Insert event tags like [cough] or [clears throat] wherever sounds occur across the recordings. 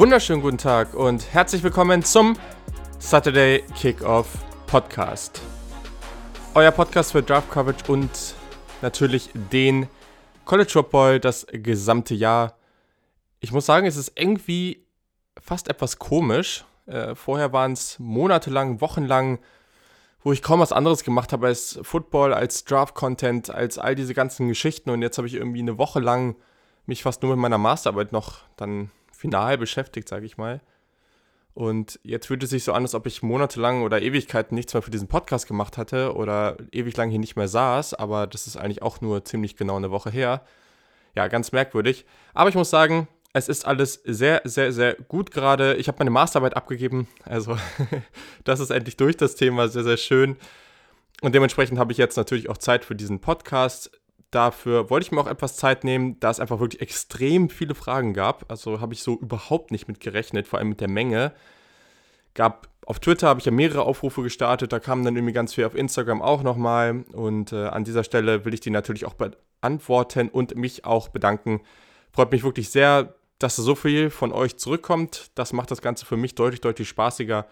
Wunderschönen guten Tag und herzlich willkommen zum Saturday Kickoff Podcast. Euer Podcast für Draft Coverage und natürlich den College Football das gesamte Jahr. Ich muss sagen, es ist irgendwie fast etwas komisch. Äh, vorher waren es monatelang, wochenlang, wo ich kaum was anderes gemacht habe als Football, als Draft-Content, als all diese ganzen Geschichten. Und jetzt habe ich irgendwie eine Woche lang mich fast nur mit meiner Masterarbeit noch dann final beschäftigt, sage ich mal. Und jetzt fühlt es sich so an, als ob ich monatelang oder Ewigkeiten nichts mehr für diesen Podcast gemacht hatte oder ewig lang hier nicht mehr saß, aber das ist eigentlich auch nur ziemlich genau eine Woche her. Ja, ganz merkwürdig. Aber ich muss sagen, es ist alles sehr, sehr, sehr gut gerade. Ich habe meine Masterarbeit abgegeben, also [laughs] das ist endlich durch das Thema, sehr, sehr schön. Und dementsprechend habe ich jetzt natürlich auch Zeit für diesen Podcast. Dafür wollte ich mir auch etwas Zeit nehmen, da es einfach wirklich extrem viele Fragen gab. Also habe ich so überhaupt nicht mit gerechnet, vor allem mit der Menge. Gab auf Twitter habe ich ja mehrere Aufrufe gestartet, da kamen dann irgendwie ganz viel auf Instagram auch nochmal. Und äh, an dieser Stelle will ich die natürlich auch beantworten und mich auch bedanken. Freut mich wirklich sehr, dass so viel von euch zurückkommt. Das macht das Ganze für mich deutlich, deutlich spaßiger.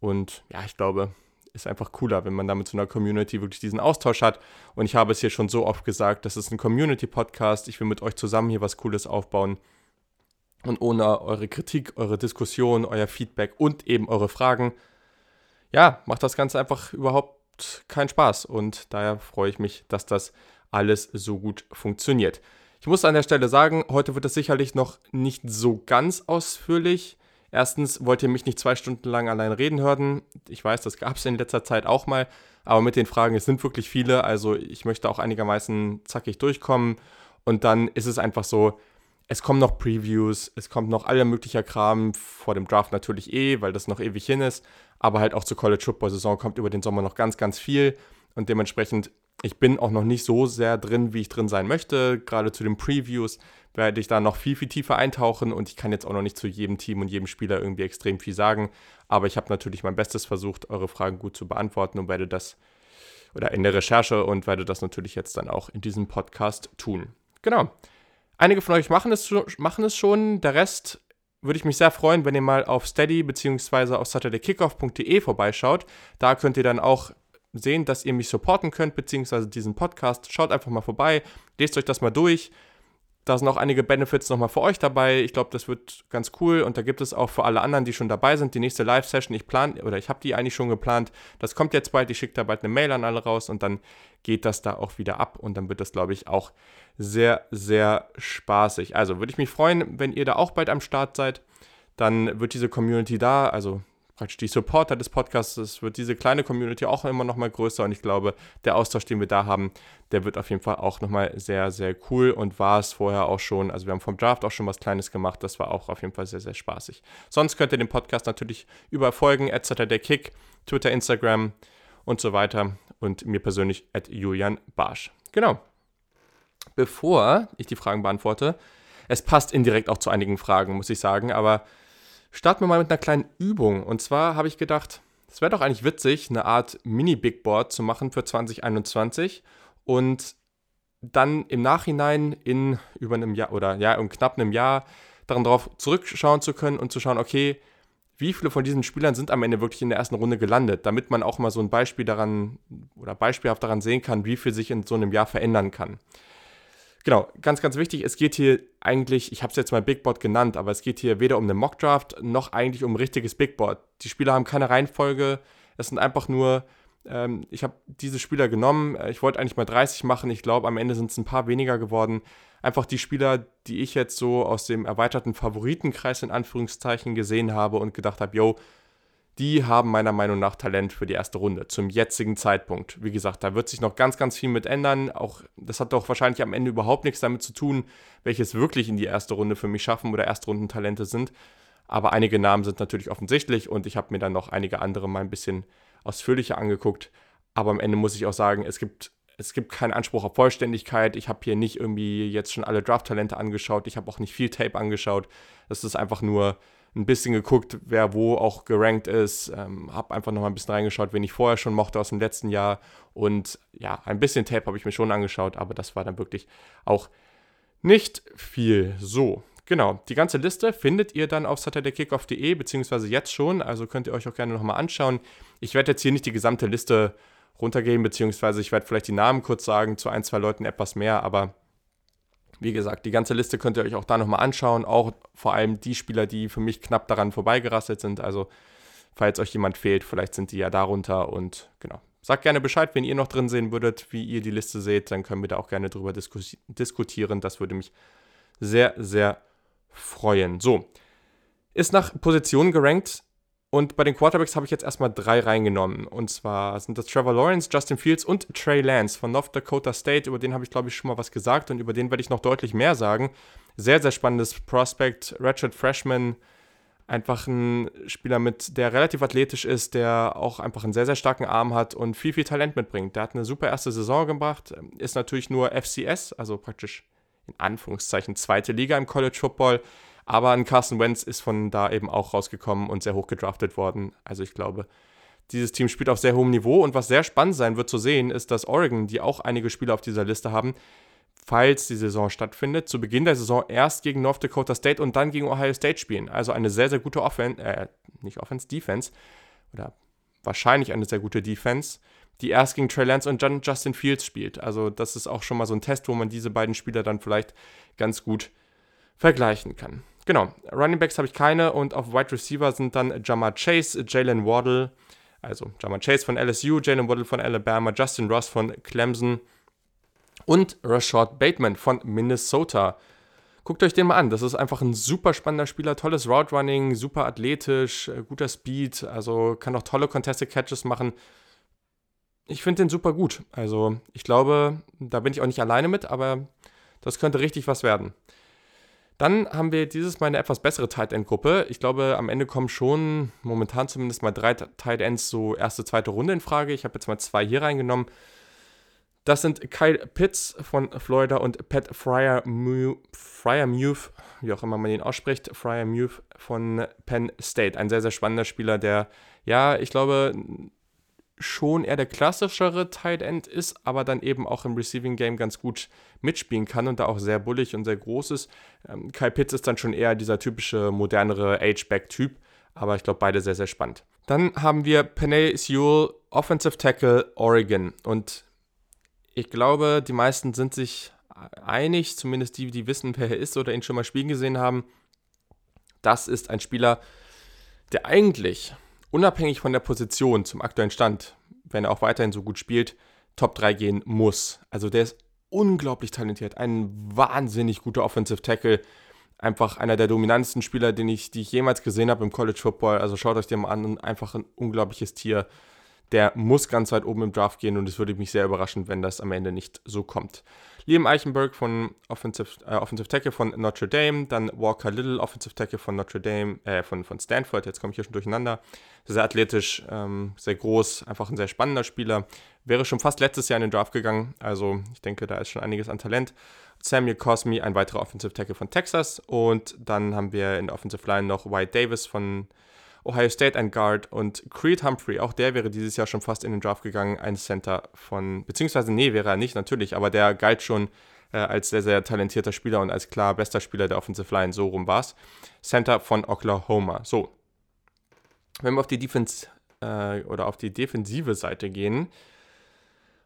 Und ja, ich glaube, ist einfach cooler, wenn man da mit so einer Community wirklich diesen Austausch hat. Und ich habe es hier schon so oft gesagt, das ist ein Community-Podcast. Ich will mit euch zusammen hier was Cooles aufbauen. Und ohne eure Kritik, eure Diskussion, euer Feedback und eben eure Fragen, ja, macht das Ganze einfach überhaupt keinen Spaß. Und daher freue ich mich, dass das alles so gut funktioniert. Ich muss an der Stelle sagen, heute wird es sicherlich noch nicht so ganz ausführlich. Erstens wollt ihr mich nicht zwei Stunden lang allein reden hören. Ich weiß, das gab es in letzter Zeit auch mal. Aber mit den Fragen, es sind wirklich viele. Also ich möchte auch einigermaßen zackig durchkommen. Und dann ist es einfach so, es kommen noch Previews, es kommt noch aller möglicher Kram vor dem Draft natürlich eh, weil das noch ewig hin ist. Aber halt auch zur College Football Saison kommt über den Sommer noch ganz, ganz viel. Und dementsprechend, ich bin auch noch nicht so sehr drin, wie ich drin sein möchte. Gerade zu den Previews werde ich da noch viel, viel tiefer eintauchen und ich kann jetzt auch noch nicht zu jedem Team und jedem Spieler irgendwie extrem viel sagen. Aber ich habe natürlich mein Bestes versucht, eure Fragen gut zu beantworten und werde das oder in der Recherche und werde das natürlich jetzt dann auch in diesem Podcast tun. Genau. Einige von euch machen es, machen es schon. Der Rest würde ich mich sehr freuen, wenn ihr mal auf steady bzw. auf saturdaykickoff.de vorbeischaut. Da könnt ihr dann auch sehen, dass ihr mich supporten könnt, beziehungsweise diesen Podcast. Schaut einfach mal vorbei, lest euch das mal durch. Da sind auch einige Benefits nochmal für euch dabei. Ich glaube, das wird ganz cool. Und da gibt es auch für alle anderen, die schon dabei sind, die nächste Live-Session. Ich plane, oder ich habe die eigentlich schon geplant. Das kommt jetzt bald. Ich schicke da bald eine Mail an alle raus und dann geht das da auch wieder ab. Und dann wird das, glaube ich, auch sehr, sehr spaßig. Also würde ich mich freuen, wenn ihr da auch bald am Start seid. Dann wird diese Community da, also praktisch die Supporter des Podcasts, wird diese kleine Community auch immer noch mal größer und ich glaube, der Austausch, den wir da haben, der wird auf jeden Fall auch noch mal sehr, sehr cool und war es vorher auch schon, also wir haben vom Draft auch schon was Kleines gemacht, das war auch auf jeden Fall sehr, sehr spaßig. Sonst könnt ihr den Podcast natürlich überall folgen, der Kick, Twitter, Instagram und so weiter und mir persönlich at Julian Barsch. Genau. Bevor ich die Fragen beantworte, es passt indirekt auch zu einigen Fragen, muss ich sagen, aber starten wir mal mit einer kleinen Übung. Und zwar habe ich gedacht, es wäre doch eigentlich witzig, eine Art Mini-Big Board zu machen für 2021 und dann im Nachhinein in über einem Jahr oder ja, in knapp einem Jahr daran darauf zurückschauen zu können und zu schauen, okay, wie viele von diesen Spielern sind am Ende wirklich in der ersten Runde gelandet, damit man auch mal so ein Beispiel daran oder beispielhaft daran sehen kann, wie viel sich in so einem Jahr verändern kann. Genau, ganz, ganz wichtig, es geht hier eigentlich, ich habe es jetzt mal Big Board genannt, aber es geht hier weder um eine Mock Draft noch eigentlich um ein richtiges Big Board. Die Spieler haben keine Reihenfolge, es sind einfach nur, ähm, ich habe diese Spieler genommen, äh, ich wollte eigentlich mal 30 machen, ich glaube am Ende sind es ein paar weniger geworden. Einfach die Spieler, die ich jetzt so aus dem erweiterten Favoritenkreis in Anführungszeichen gesehen habe und gedacht habe, yo, die haben meiner Meinung nach Talent für die erste Runde zum jetzigen Zeitpunkt. Wie gesagt, da wird sich noch ganz, ganz viel mit ändern. Auch das hat doch wahrscheinlich am Ende überhaupt nichts damit zu tun, welches wirklich in die erste Runde für mich schaffen oder Erstrundentalente sind. Aber einige Namen sind natürlich offensichtlich und ich habe mir dann noch einige andere mal ein bisschen ausführlicher angeguckt. Aber am Ende muss ich auch sagen, es gibt, es gibt keinen Anspruch auf Vollständigkeit. Ich habe hier nicht irgendwie jetzt schon alle Draft-Talente angeschaut. Ich habe auch nicht viel Tape angeschaut. Das ist einfach nur ein bisschen geguckt, wer wo auch gerankt ist. Ähm, habe einfach noch mal ein bisschen reingeschaut, wen ich vorher schon mochte aus dem letzten Jahr. Und ja, ein bisschen Tape habe ich mir schon angeschaut, aber das war dann wirklich auch nicht viel. So, Genau, die ganze Liste findet ihr dann auf saturdaykickoff.de, beziehungsweise jetzt schon, also könnt ihr euch auch gerne nochmal anschauen. Ich werde jetzt hier nicht die gesamte Liste runtergehen, beziehungsweise ich werde vielleicht die Namen kurz sagen, zu ein, zwei Leuten etwas mehr, aber wie gesagt, die ganze Liste könnt ihr euch auch da nochmal anschauen, auch vor allem die Spieler, die für mich knapp daran vorbeigerasselt sind, also falls euch jemand fehlt, vielleicht sind die ja darunter und genau. Sagt gerne Bescheid, wenn ihr noch drin sehen würdet, wie ihr die Liste seht, dann können wir da auch gerne drüber diskutieren, das würde mich sehr, sehr freuen. So, ist nach Position gerankt und bei den Quarterbacks habe ich jetzt erstmal drei reingenommen. Und zwar sind das Trevor Lawrence, Justin Fields und Trey Lance von North Dakota State. Über den habe ich, glaube ich, schon mal was gesagt und über den werde ich noch deutlich mehr sagen. Sehr, sehr spannendes Prospect, Ratchet Freshman. Einfach ein Spieler mit, der relativ athletisch ist, der auch einfach einen sehr, sehr starken Arm hat und viel, viel Talent mitbringt. Der hat eine super erste Saison gemacht, ist natürlich nur FCS, also praktisch in Anführungszeichen zweite Liga im College Football. Aber ein Carson Wentz ist von da eben auch rausgekommen und sehr hoch gedraftet worden. Also ich glaube, dieses Team spielt auf sehr hohem Niveau. Und was sehr spannend sein wird zu sehen, ist, dass Oregon, die auch einige Spieler auf dieser Liste haben, falls die Saison stattfindet, zu Beginn der Saison erst gegen North Dakota State und dann gegen Ohio State spielen. Also eine sehr, sehr gute Offense, äh, nicht Offense, Defense. Oder wahrscheinlich eine sehr gute Defense die erst gegen Trey Lance und Justin Fields spielt. Also das ist auch schon mal so ein Test, wo man diese beiden Spieler dann vielleicht ganz gut vergleichen kann. Genau, Running Backs habe ich keine und auf Wide Receiver sind dann Jamar Chase, Jalen Waddle, also Jamar Chase von LSU, Jalen Waddle von Alabama, Justin Ross von Clemson und Rashad Bateman von Minnesota. Guckt euch den mal an. Das ist einfach ein super spannender Spieler, tolles Route Running, super athletisch, äh, guter Speed, also kann auch tolle Contested Catches machen ich finde den super gut. Also ich glaube, da bin ich auch nicht alleine mit, aber das könnte richtig was werden. Dann haben wir dieses Mal eine etwas bessere Tight End Gruppe. Ich glaube, am Ende kommen schon momentan zumindest mal drei Tight Ends so erste, zweite Runde in Frage. Ich habe jetzt mal zwei hier reingenommen. Das sind Kyle Pitts von Florida und Pat Fryer Muth, wie auch immer man ihn ausspricht, Fryer Muth von Penn State. Ein sehr, sehr spannender Spieler, der, ja, ich glaube, schon eher der klassischere Tight End ist, aber dann eben auch im Receiving Game ganz gut mitspielen kann und da auch sehr bullig und sehr groß ist. Ähm, Kyle Pitts ist dann schon eher dieser typische modernere Age-Back-Typ, aber ich glaube beide sehr, sehr spannend. Dann haben wir Penay Sewell, Offensive Tackle, Oregon und ich glaube, die meisten sind sich einig, zumindest die, die wissen, wer er ist oder ihn schon mal spielen gesehen haben. Das ist ein Spieler, der eigentlich unabhängig von der Position zum aktuellen Stand, wenn er auch weiterhin so gut spielt, Top 3 gehen muss. Also der ist unglaublich talentiert, ein wahnsinnig guter Offensive Tackle, einfach einer der dominantesten Spieler, den ich, die ich jemals gesehen habe im College Football. Also schaut euch den mal an, einfach ein unglaubliches Tier. Der muss ganz weit oben im Draft gehen und es würde mich sehr überraschen, wenn das am Ende nicht so kommt. Liam Eichenberg von Offensive, äh, Offensive Tackle von Notre Dame, dann Walker Little, Offensive Tackle von Notre Dame, äh, von, von Stanford, jetzt komme ich hier schon durcheinander. Sehr athletisch, ähm, sehr groß, einfach ein sehr spannender Spieler. Wäre schon fast letztes Jahr in den Draft gegangen, also ich denke, da ist schon einiges an Talent. Samuel Cosme, ein weiterer Offensive Tackle von Texas und dann haben wir in Offensive Line noch White Davis von Ohio State ein Guard und Creed Humphrey, auch der wäre dieses Jahr schon fast in den Draft gegangen, ein Center von, beziehungsweise nee, wäre er nicht, natürlich, aber der galt schon äh, als sehr, sehr talentierter Spieler und als klar bester Spieler der Offensive Line, so rum war es. Center von Oklahoma. So, wenn wir auf die Defense äh, oder auf die defensive Seite gehen,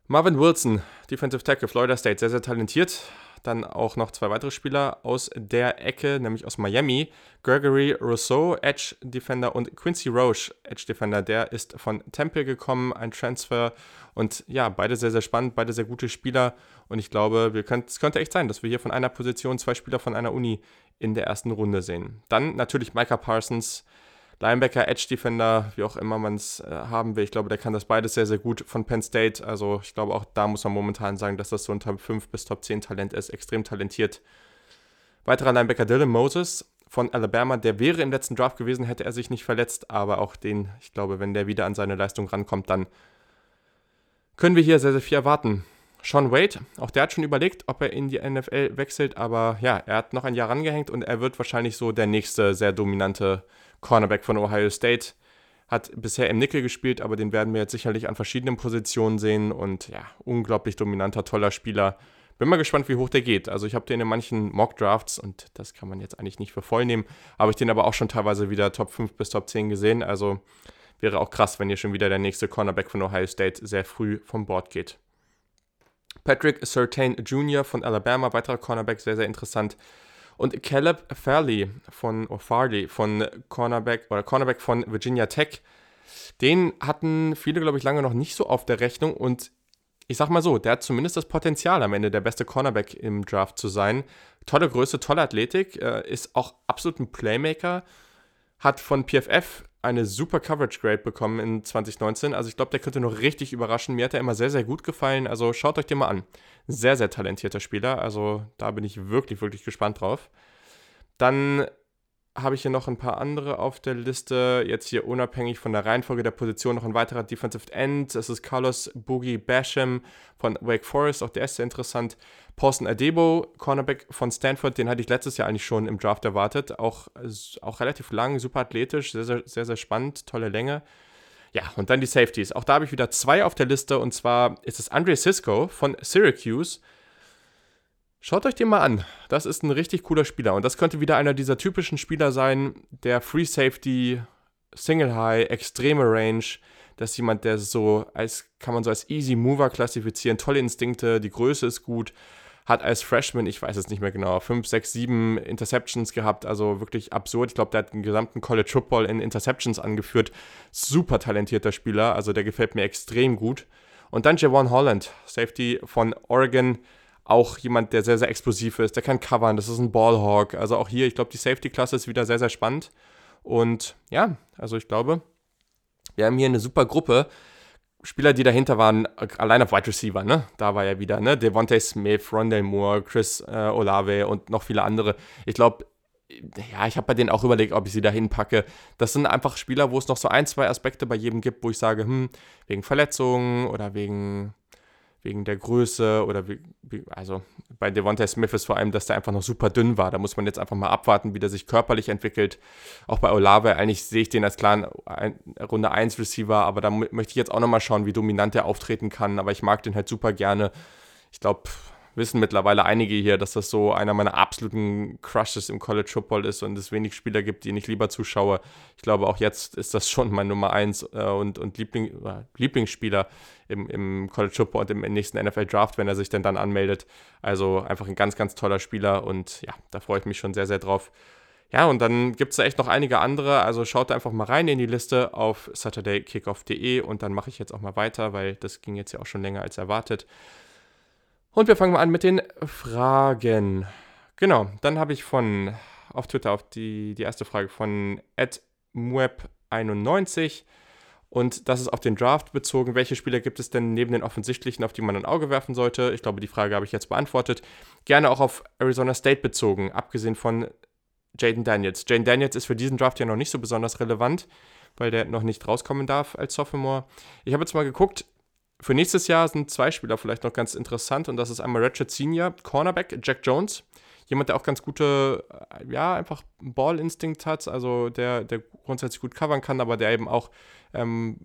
Marvin Wilson, Defensive Tackle, Florida State, sehr, sehr talentiert, dann auch noch zwei weitere Spieler aus der Ecke, nämlich aus Miami. Gregory Rousseau, Edge Defender und Quincy Roche, Edge Defender. Der ist von Temple gekommen, ein Transfer. Und ja, beide sehr, sehr spannend, beide sehr gute Spieler. Und ich glaube, wir könnt, es könnte echt sein, dass wir hier von einer Position zwei Spieler von einer Uni in der ersten Runde sehen. Dann natürlich Micah Parsons, Linebacker, Edge Defender, wie auch immer man es äh, haben will. Ich glaube, der kann das beides sehr, sehr gut von Penn State. Also ich glaube, auch da muss man momentan sagen, dass das so ein Top 5 bis Top 10 Talent ist. Extrem talentiert. Weiterer Linebacker Dylan Moses von Alabama, der wäre im letzten Draft gewesen, hätte er sich nicht verletzt. Aber auch den, ich glaube, wenn der wieder an seine Leistung rankommt, dann können wir hier sehr, sehr viel erwarten. Sean Wade, auch der hat schon überlegt, ob er in die NFL wechselt, aber ja, er hat noch ein Jahr rangehängt und er wird wahrscheinlich so der nächste sehr dominante Cornerback von Ohio State. Hat bisher im Nickel gespielt, aber den werden wir jetzt sicherlich an verschiedenen Positionen sehen. Und ja, unglaublich dominanter, toller Spieler. bin mal gespannt, wie hoch der geht. Also ich habe den in manchen Mock-Drafts und das kann man jetzt eigentlich nicht für voll nehmen, habe ich den aber auch schon teilweise wieder Top 5 bis Top 10 gesehen. Also wäre auch krass, wenn hier schon wieder der nächste Cornerback von Ohio State sehr früh vom Board geht. Patrick Sertain Jr. von Alabama, weiterer Cornerback, sehr, sehr interessant. Und Caleb Farley von, oh Farley von Cornerback oder Cornerback von Virginia Tech. Den hatten viele, glaube ich, lange noch nicht so auf der Rechnung und ich sag mal so, der hat zumindest das Potenzial, am Ende der beste Cornerback im Draft zu sein. Tolle Größe, tolle Athletik, äh, ist auch absolut ein Playmaker, hat von PFF eine super Coverage Grade bekommen in 2019. Also ich glaube, der könnte noch richtig überraschen. Mir hat er immer sehr, sehr gut gefallen. Also schaut euch den mal an. Sehr, sehr talentierter Spieler. Also da bin ich wirklich, wirklich gespannt drauf. Dann habe ich hier noch ein paar andere auf der Liste. Jetzt hier unabhängig von der Reihenfolge der Position noch ein weiterer Defensive End. Es ist Carlos Boogie Basham von Wake Forest, auch der ist sehr interessant. Paulson Adebo, Cornerback von Stanford, den hatte ich letztes Jahr eigentlich schon im Draft erwartet. Auch, auch relativ lang, super athletisch, sehr, sehr, sehr, sehr spannend, tolle Länge. Ja, und dann die Safeties. Auch da habe ich wieder zwei auf der Liste und zwar ist es Andre Cisco von Syracuse. Schaut euch den mal an. Das ist ein richtig cooler Spieler. Und das könnte wieder einer dieser typischen Spieler sein, der Free Safety, Single High, extreme Range. Das ist jemand, der so als, kann man so als Easy Mover klassifizieren. Tolle Instinkte, die Größe ist gut. Hat als Freshman, ich weiß es nicht mehr genau, 5, 6, 7 Interceptions gehabt. Also wirklich absurd. Ich glaube, der hat den gesamten College Football in Interceptions angeführt. Super talentierter Spieler. Also der gefällt mir extrem gut. Und dann Javon Holland, Safety von Oregon auch jemand, der sehr, sehr explosiv ist. Der kann covern, das ist ein Ballhawk. Also auch hier, ich glaube, die Safety-Klasse ist wieder sehr, sehr spannend. Und ja, also ich glaube, wir haben hier eine super Gruppe. Spieler, die dahinter waren, allein auf Wide Receiver, ne? Da war ja wieder, ne? Devontae Smith, Rondell Moore, Chris äh, Olave und noch viele andere. Ich glaube, ja, ich habe bei denen auch überlegt, ob ich sie dahin packe. Das sind einfach Spieler, wo es noch so ein, zwei Aspekte bei jedem gibt, wo ich sage, hm, wegen Verletzungen oder wegen wegen der Größe oder wie, wie, also bei Devontae Smith ist vor allem, dass der einfach noch super dünn war. Da muss man jetzt einfach mal abwarten, wie der sich körperlich entwickelt. Auch bei Olave, eigentlich sehe ich den als klaren Runde 1 Receiver, aber da möchte ich jetzt auch nochmal schauen, wie dominant er auftreten kann. Aber ich mag den halt super gerne. Ich glaube, wissen mittlerweile einige hier, dass das so einer meiner absoluten Crushes im College Football ist und es wenig Spieler gibt, die ich lieber zuschaue. Ich glaube, auch jetzt ist das [laughs] schon mein Nummer 1 äh, und, und Liebling, äh, Lieblingsspieler im, im College Football und im nächsten NFL Draft, wenn er sich denn dann anmeldet. Also einfach ein ganz, ganz toller Spieler und ja, da freue ich mich schon sehr, sehr drauf. Ja, und dann gibt es da echt noch einige andere. Also schaut einfach mal rein in die Liste auf saturdaykickoff.de und dann mache ich jetzt auch mal weiter, weil das ging jetzt ja auch schon länger als erwartet. Und wir fangen mal an mit den Fragen. Genau, dann habe ich von auf Twitter auf die, die erste Frage von mweb91 und das ist auf den Draft bezogen. Welche Spieler gibt es denn neben den offensichtlichen, auf die man ein Auge werfen sollte? Ich glaube, die Frage habe ich jetzt beantwortet. Gerne auch auf Arizona State bezogen, abgesehen von Jaden Daniels. Jaden Daniels ist für diesen Draft ja noch nicht so besonders relevant, weil der noch nicht rauskommen darf als Sophomore. Ich habe jetzt mal geguckt, für nächstes Jahr sind zwei Spieler vielleicht noch ganz interessant und das ist einmal Ratchet Senior, Cornerback, Jack Jones. Jemand, der auch ganz gute, äh, ja, einfach Ball-Instinct hat, also der, der grundsätzlich gut covern kann, aber der eben auch, ähm,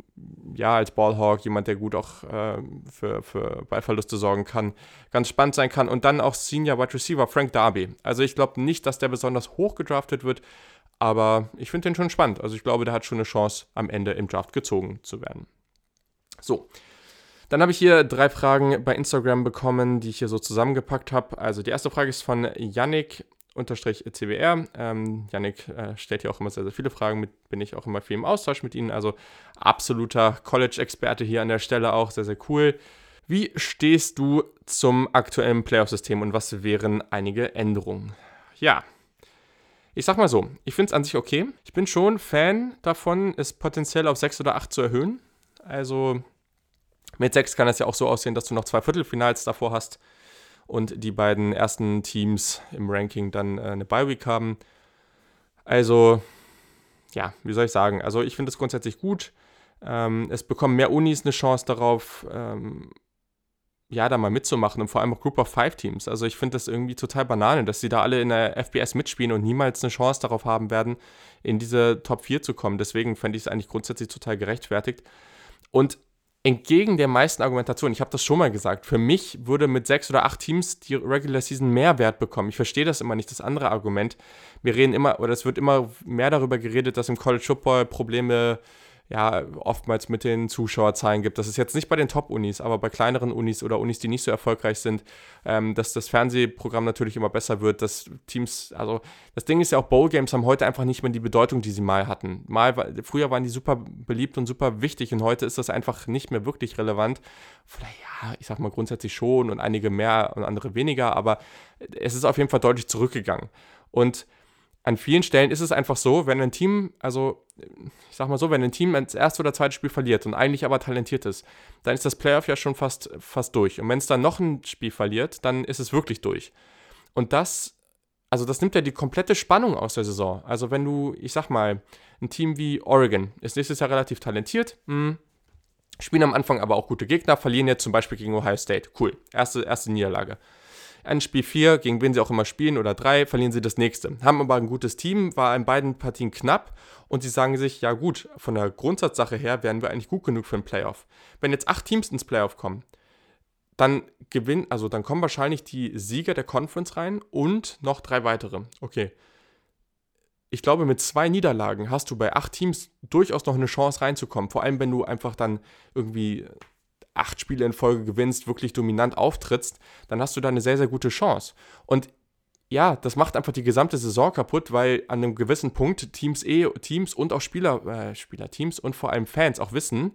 ja, als Ballhawk, jemand, der gut auch äh, für, für Ballverluste sorgen kann, ganz spannend sein kann. Und dann auch Senior Wide Receiver Frank Darby. Also ich glaube nicht, dass der besonders hoch gedraftet wird, aber ich finde den schon spannend. Also ich glaube, der hat schon eine Chance, am Ende im Draft gezogen zu werden. So, dann habe ich hier drei Fragen bei Instagram bekommen, die ich hier so zusammengepackt habe. Also die erste Frage ist von Yannick unterstrich CBR. Ähm, Yannick äh, stellt hier auch immer sehr, sehr viele Fragen, mit, bin ich auch immer viel im Austausch mit Ihnen. Also absoluter College-Experte hier an der Stelle auch, sehr, sehr cool. Wie stehst du zum aktuellen Playoff-System und was wären einige Änderungen? Ja, ich sag mal so, ich finde es an sich okay. Ich bin schon Fan davon, es potenziell auf 6 oder 8 zu erhöhen. Also mit sechs kann es ja auch so aussehen, dass du noch zwei Viertelfinals davor hast und die beiden ersten Teams im Ranking dann äh, eine Bye-Week haben. Also, ja, wie soll ich sagen? Also, ich finde es grundsätzlich gut. Ähm, es bekommen mehr Unis eine Chance darauf, ähm, ja, da mal mitzumachen und vor allem auch Group of Five Teams. Also, ich finde das irgendwie total banane, dass sie da alle in der FBS mitspielen und niemals eine Chance darauf haben werden, in diese Top 4 zu kommen. Deswegen fände ich es eigentlich grundsätzlich total gerechtfertigt. Und entgegen der meisten Argumentationen, ich habe das schon mal gesagt, für mich würde mit sechs oder acht Teams die Regular Season mehr Wert bekommen. Ich verstehe das immer nicht, das andere Argument. Wir reden immer, oder es wird immer mehr darüber geredet, dass im College Football Probleme ja, oftmals mit den Zuschauerzahlen gibt. Das ist jetzt nicht bei den Top-Unis, aber bei kleineren Unis oder Unis, die nicht so erfolgreich sind, ähm, dass das Fernsehprogramm natürlich immer besser wird, dass Teams, also das Ding ist ja auch, Bowl-Games haben heute einfach nicht mehr die Bedeutung, die sie mal hatten. Mal, früher waren die super beliebt und super wichtig und heute ist das einfach nicht mehr wirklich relevant. Vielleicht, ja, ich sag mal grundsätzlich schon und einige mehr und andere weniger, aber es ist auf jeden Fall deutlich zurückgegangen. Und an vielen Stellen ist es einfach so, wenn ein Team, also ich sag mal so, wenn ein Team das erste oder zweite Spiel verliert und eigentlich aber talentiert ist, dann ist das Playoff ja schon fast, fast durch. Und wenn es dann noch ein Spiel verliert, dann ist es wirklich durch. Und das, also das nimmt ja die komplette Spannung aus der Saison. Also wenn du, ich sag mal, ein Team wie Oregon ist nächstes Jahr relativ talentiert, mh, hm, spielen am Anfang aber auch gute Gegner, verlieren jetzt zum Beispiel gegen Ohio State. Cool, erste, erste Niederlage ein Spiel 4, gegen wen sie auch immer spielen, oder 3, verlieren sie das nächste. Haben aber ein gutes Team, war in beiden Partien knapp und sie sagen sich, ja gut, von der Grundsatzsache her wären wir eigentlich gut genug für ein Playoff. Wenn jetzt acht Teams ins Playoff kommen, dann gewinnen, also dann kommen wahrscheinlich die Sieger der Conference rein und noch drei weitere. Okay. Ich glaube, mit zwei Niederlagen hast du bei acht Teams durchaus noch eine Chance reinzukommen. Vor allem, wenn du einfach dann irgendwie acht Spiele in Folge gewinnst, wirklich dominant auftrittst, dann hast du da eine sehr, sehr gute Chance. Und ja, das macht einfach die gesamte Saison kaputt, weil an einem gewissen Punkt Teams eh, Teams und auch Spieler, äh, Spieler, und vor allem Fans auch wissen,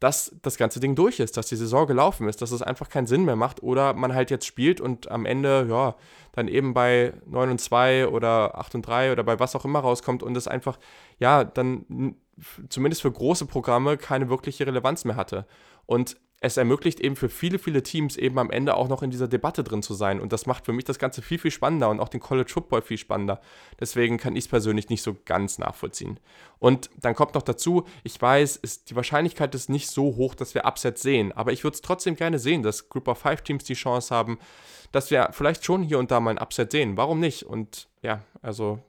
dass das ganze Ding durch ist, dass die Saison gelaufen ist, dass es einfach keinen Sinn mehr macht oder man halt jetzt spielt und am Ende, ja, dann eben bei 9 und 2 oder 8 und 3 oder bei was auch immer rauskommt und es einfach, ja, dann zumindest für große Programme keine wirkliche Relevanz mehr hatte. Und es ermöglicht eben für viele, viele Teams eben am Ende auch noch in dieser Debatte drin zu sein. Und das macht für mich das Ganze viel, viel spannender und auch den College Football viel spannender. Deswegen kann ich es persönlich nicht so ganz nachvollziehen. Und dann kommt noch dazu, ich weiß, ist, die Wahrscheinlichkeit ist nicht so hoch, dass wir Upsets sehen. Aber ich würde es trotzdem gerne sehen, dass Group of Five Teams die Chance haben, dass wir vielleicht schon hier und da mal ein Upset sehen. Warum nicht? Und ja, also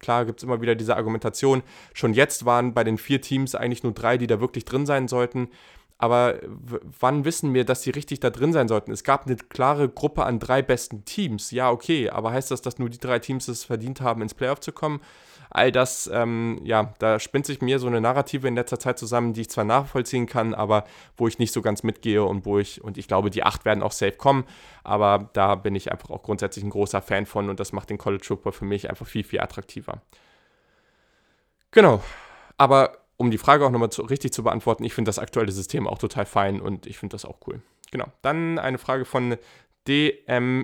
klar gibt es immer wieder diese Argumentation. Schon jetzt waren bei den vier Teams eigentlich nur drei, die da wirklich drin sein sollten. Aber wann wissen wir, dass sie richtig da drin sein sollten? Es gab eine klare Gruppe an drei besten Teams. Ja, okay, aber heißt das, dass nur die drei Teams es verdient haben, ins Playoff zu kommen? All das, ähm, ja, da spinnt sich mir so eine Narrative in letzter Zeit zusammen, die ich zwar nachvollziehen kann, aber wo ich nicht so ganz mitgehe und wo ich, und ich glaube, die acht werden auch safe kommen, aber da bin ich einfach auch grundsätzlich ein großer Fan von und das macht den College Football für mich einfach viel, viel attraktiver. Genau. Aber um die Frage auch nochmal richtig zu beantworten, ich finde das aktuelle System auch total fein und ich finde das auch cool. Genau. Dann eine Frage von DMNKKOE.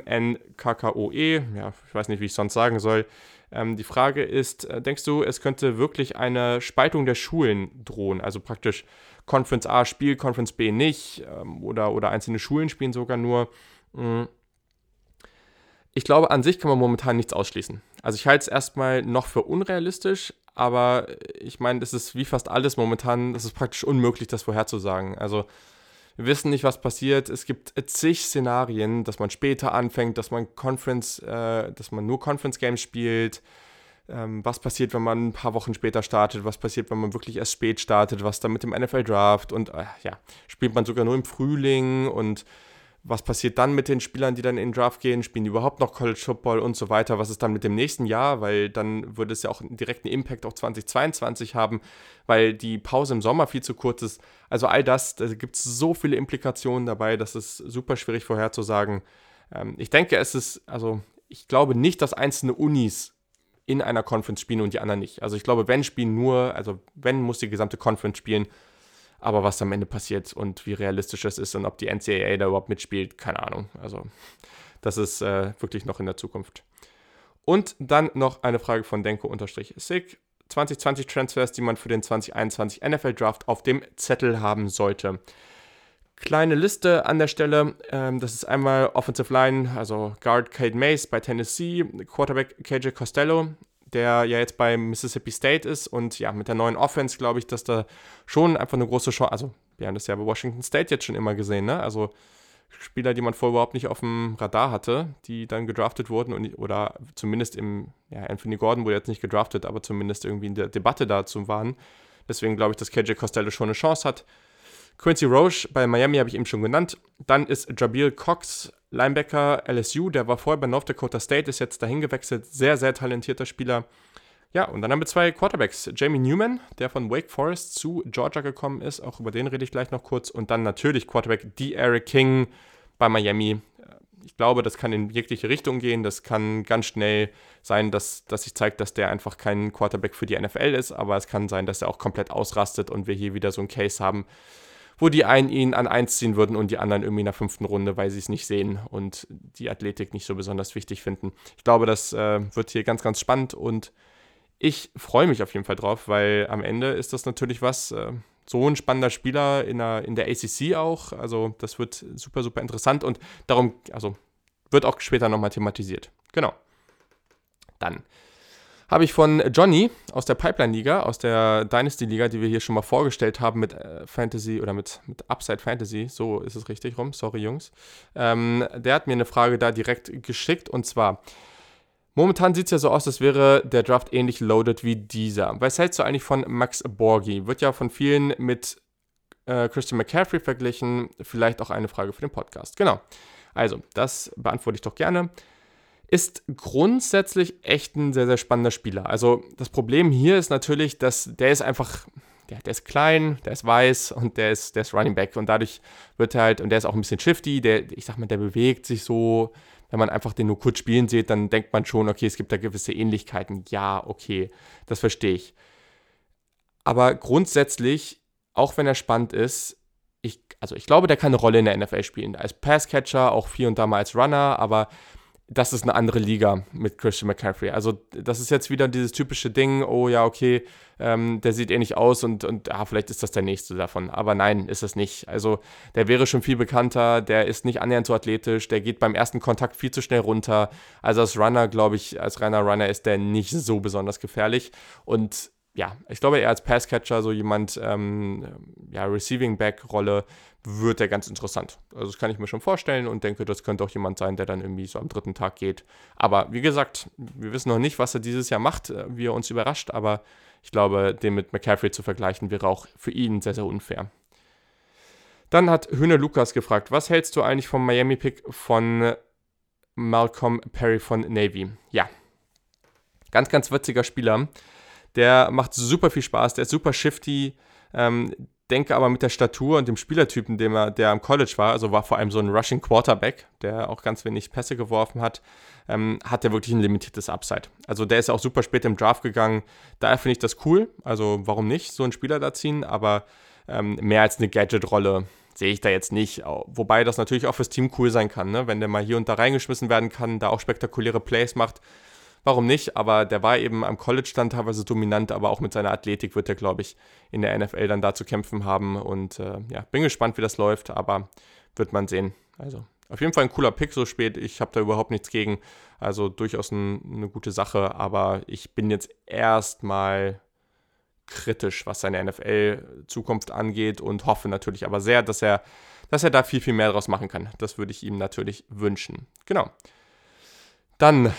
Ja, ich weiß nicht, wie ich es sonst sagen soll. Ähm, die Frage ist: äh, Denkst du, es könnte wirklich eine Spaltung der Schulen drohen? Also praktisch Conference A spielt, Conference B nicht ähm, oder, oder einzelne Schulen spielen sogar nur. Mhm. Ich glaube, an sich kann man momentan nichts ausschließen. Also ich halte es erstmal noch für unrealistisch, aber ich meine, das ist wie fast alles momentan, es ist praktisch unmöglich, das vorherzusagen. Also wir wissen nicht, was passiert. Es gibt zig Szenarien, dass man später anfängt, dass man Conference, äh, dass man nur Conference Games spielt. Ähm, was passiert, wenn man ein paar Wochen später startet? Was passiert, wenn man wirklich erst spät startet? Was dann mit dem NFL Draft? Und äh, ja, spielt man sogar nur im Frühling und was passiert dann mit den Spielern, die dann in den Draft gehen? Spielen die überhaupt noch College Football und so weiter? Was ist dann mit dem nächsten Jahr? Weil dann würde es ja auch einen direkten Impact auf 2022 haben, weil die Pause im Sommer viel zu kurz ist. Also all das, da gibt es so viele Implikationen dabei, das ist super schwierig vorherzusagen. Ähm, ich denke, es ist, also ich glaube nicht, dass einzelne Unis in einer Conference spielen und die anderen nicht. Also ich glaube, wenn spielen nur, also wenn muss die gesamte Conference spielen aber was am Ende passiert und wie realistisch es ist und ob die NCAA da überhaupt mitspielt, keine Ahnung. Also das ist äh, wirklich noch in der Zukunft. Und dann noch eine Frage von Denko-Sig. 2020 Transfers, die man für den 2021 NFL Draft auf dem Zettel haben sollte. Kleine Liste an der Stelle. Ähm, das ist einmal Offensive Line, also Guard Kate Mace bei Tennessee, Quarterback KJ Costello, der ja jetzt bei Mississippi State ist und ja, mit der neuen Offense glaube ich, dass da schon einfach eine große Chance, also wir haben das ja bei Washington State jetzt schon immer gesehen, ne? Also Spieler, die man vorher überhaupt nicht auf dem Radar hatte, die dann gedraftet wurden und, oder zumindest im, ja, Anthony Gordon wurde jetzt nicht gedraftet, aber zumindest irgendwie in der Debatte dazu waren. Deswegen glaube ich, dass KJ Costello schon eine Chance hat. Quincy Roche bei Miami habe ich eben schon genannt. Dann ist Jabil Cox, Linebacker LSU, der war vorher bei North Dakota State, ist jetzt dahin gewechselt. Sehr, sehr talentierter Spieler. Ja, und dann haben wir zwei Quarterbacks. Jamie Newman, der von Wake Forest zu Georgia gekommen ist. Auch über den rede ich gleich noch kurz. Und dann natürlich Quarterback D. Eric King bei Miami. Ich glaube, das kann in jegliche Richtung gehen. Das kann ganz schnell sein, dass, dass sich zeigt, dass der einfach kein Quarterback für die NFL ist. Aber es kann sein, dass er auch komplett ausrastet und wir hier wieder so einen Case haben, wo die einen ihn an eins ziehen würden und die anderen irgendwie in der fünften Runde, weil sie es nicht sehen und die Athletik nicht so besonders wichtig finden. Ich glaube, das äh, wird hier ganz, ganz spannend und ich freue mich auf jeden Fall drauf, weil am Ende ist das natürlich was, äh, so ein spannender Spieler in der, in der ACC auch. Also das wird super, super interessant und darum, also wird auch später nochmal thematisiert. Genau. Dann habe ich von Johnny aus der Pipeline-Liga, aus der Dynasty-Liga, die wir hier schon mal vorgestellt haben mit äh, Fantasy oder mit, mit Upside Fantasy, so ist es richtig rum, sorry Jungs. Ähm, der hat mir eine Frage da direkt geschickt und zwar, Momentan sieht es ja so aus, als wäre der Draft ähnlich loaded wie dieser. Was hältst du eigentlich von Max Borgi? Wird ja von vielen mit äh, Christian McCaffrey verglichen. Vielleicht auch eine Frage für den Podcast. Genau. Also, das beantworte ich doch gerne. Ist grundsätzlich echt ein sehr, sehr spannender Spieler. Also, das Problem hier ist natürlich, dass der ist einfach der, der, ist klein, der ist weiß und der ist, der ist Running Back und dadurch wird er halt, und der ist auch ein bisschen shifty, der, ich sag mal, der bewegt sich so, wenn man einfach den nur kurz spielen sieht, dann denkt man schon, okay, es gibt da gewisse Ähnlichkeiten. Ja, okay, das verstehe ich. Aber grundsätzlich, auch wenn er spannend ist, ich, also ich glaube, der kann eine Rolle in der NFL spielen. Als Passcatcher, auch hier und da mal als Runner, aber das ist eine andere Liga mit Christian McCaffrey. Also das ist jetzt wieder dieses typische Ding, oh ja, okay, ähm, der sieht ähnlich aus und, und ah, vielleicht ist das der nächste davon. Aber nein, ist es nicht. Also der wäre schon viel bekannter, der ist nicht annähernd so athletisch, der geht beim ersten Kontakt viel zu schnell runter. Also als Runner, glaube ich, als reiner Runner ist der nicht so besonders gefährlich. Und ja, ich glaube, er als Passcatcher, so jemand, ähm, ja, Receiving Back-Rolle, wird er ganz interessant. Also das kann ich mir schon vorstellen und denke, das könnte auch jemand sein, der dann irgendwie so am dritten Tag geht. Aber wie gesagt, wir wissen noch nicht, was er dieses Jahr macht, äh, wie er uns überrascht, aber ich glaube, den mit McCaffrey zu vergleichen, wäre auch für ihn sehr, sehr unfair. Dann hat Hühne Lukas gefragt, was hältst du eigentlich vom Miami-Pick von Malcolm Perry von Navy? Ja, ganz, ganz witziger Spieler. Der macht super viel Spaß, der ist super shifty. Ähm, denke aber mit der Statur und dem Spielertypen, dem er, der am College war, also war vor allem so ein Rushing Quarterback, der auch ganz wenig Pässe geworfen hat, ähm, hat er wirklich ein limitiertes Upside. Also der ist auch super spät im Draft gegangen. Daher finde ich das cool. Also warum nicht so einen Spieler da ziehen? Aber ähm, mehr als eine Gadget-Rolle sehe ich da jetzt nicht. Wobei das natürlich auch fürs Team cool sein kann, ne? wenn der mal hier und da reingeschmissen werden kann, da auch spektakuläre Plays macht warum nicht? Aber der war eben am College dann teilweise dominant, aber auch mit seiner Athletik wird er, glaube ich, in der NFL dann da zu kämpfen haben. Und äh, ja, bin gespannt, wie das läuft, aber wird man sehen. Also auf jeden Fall ein cooler Pick so spät. Ich habe da überhaupt nichts gegen. Also durchaus ein, eine gute Sache, aber ich bin jetzt erstmal kritisch, was seine NFL-Zukunft angeht und hoffe natürlich aber sehr, dass er, dass er da viel, viel mehr draus machen kann. Das würde ich ihm natürlich wünschen. Genau. Dann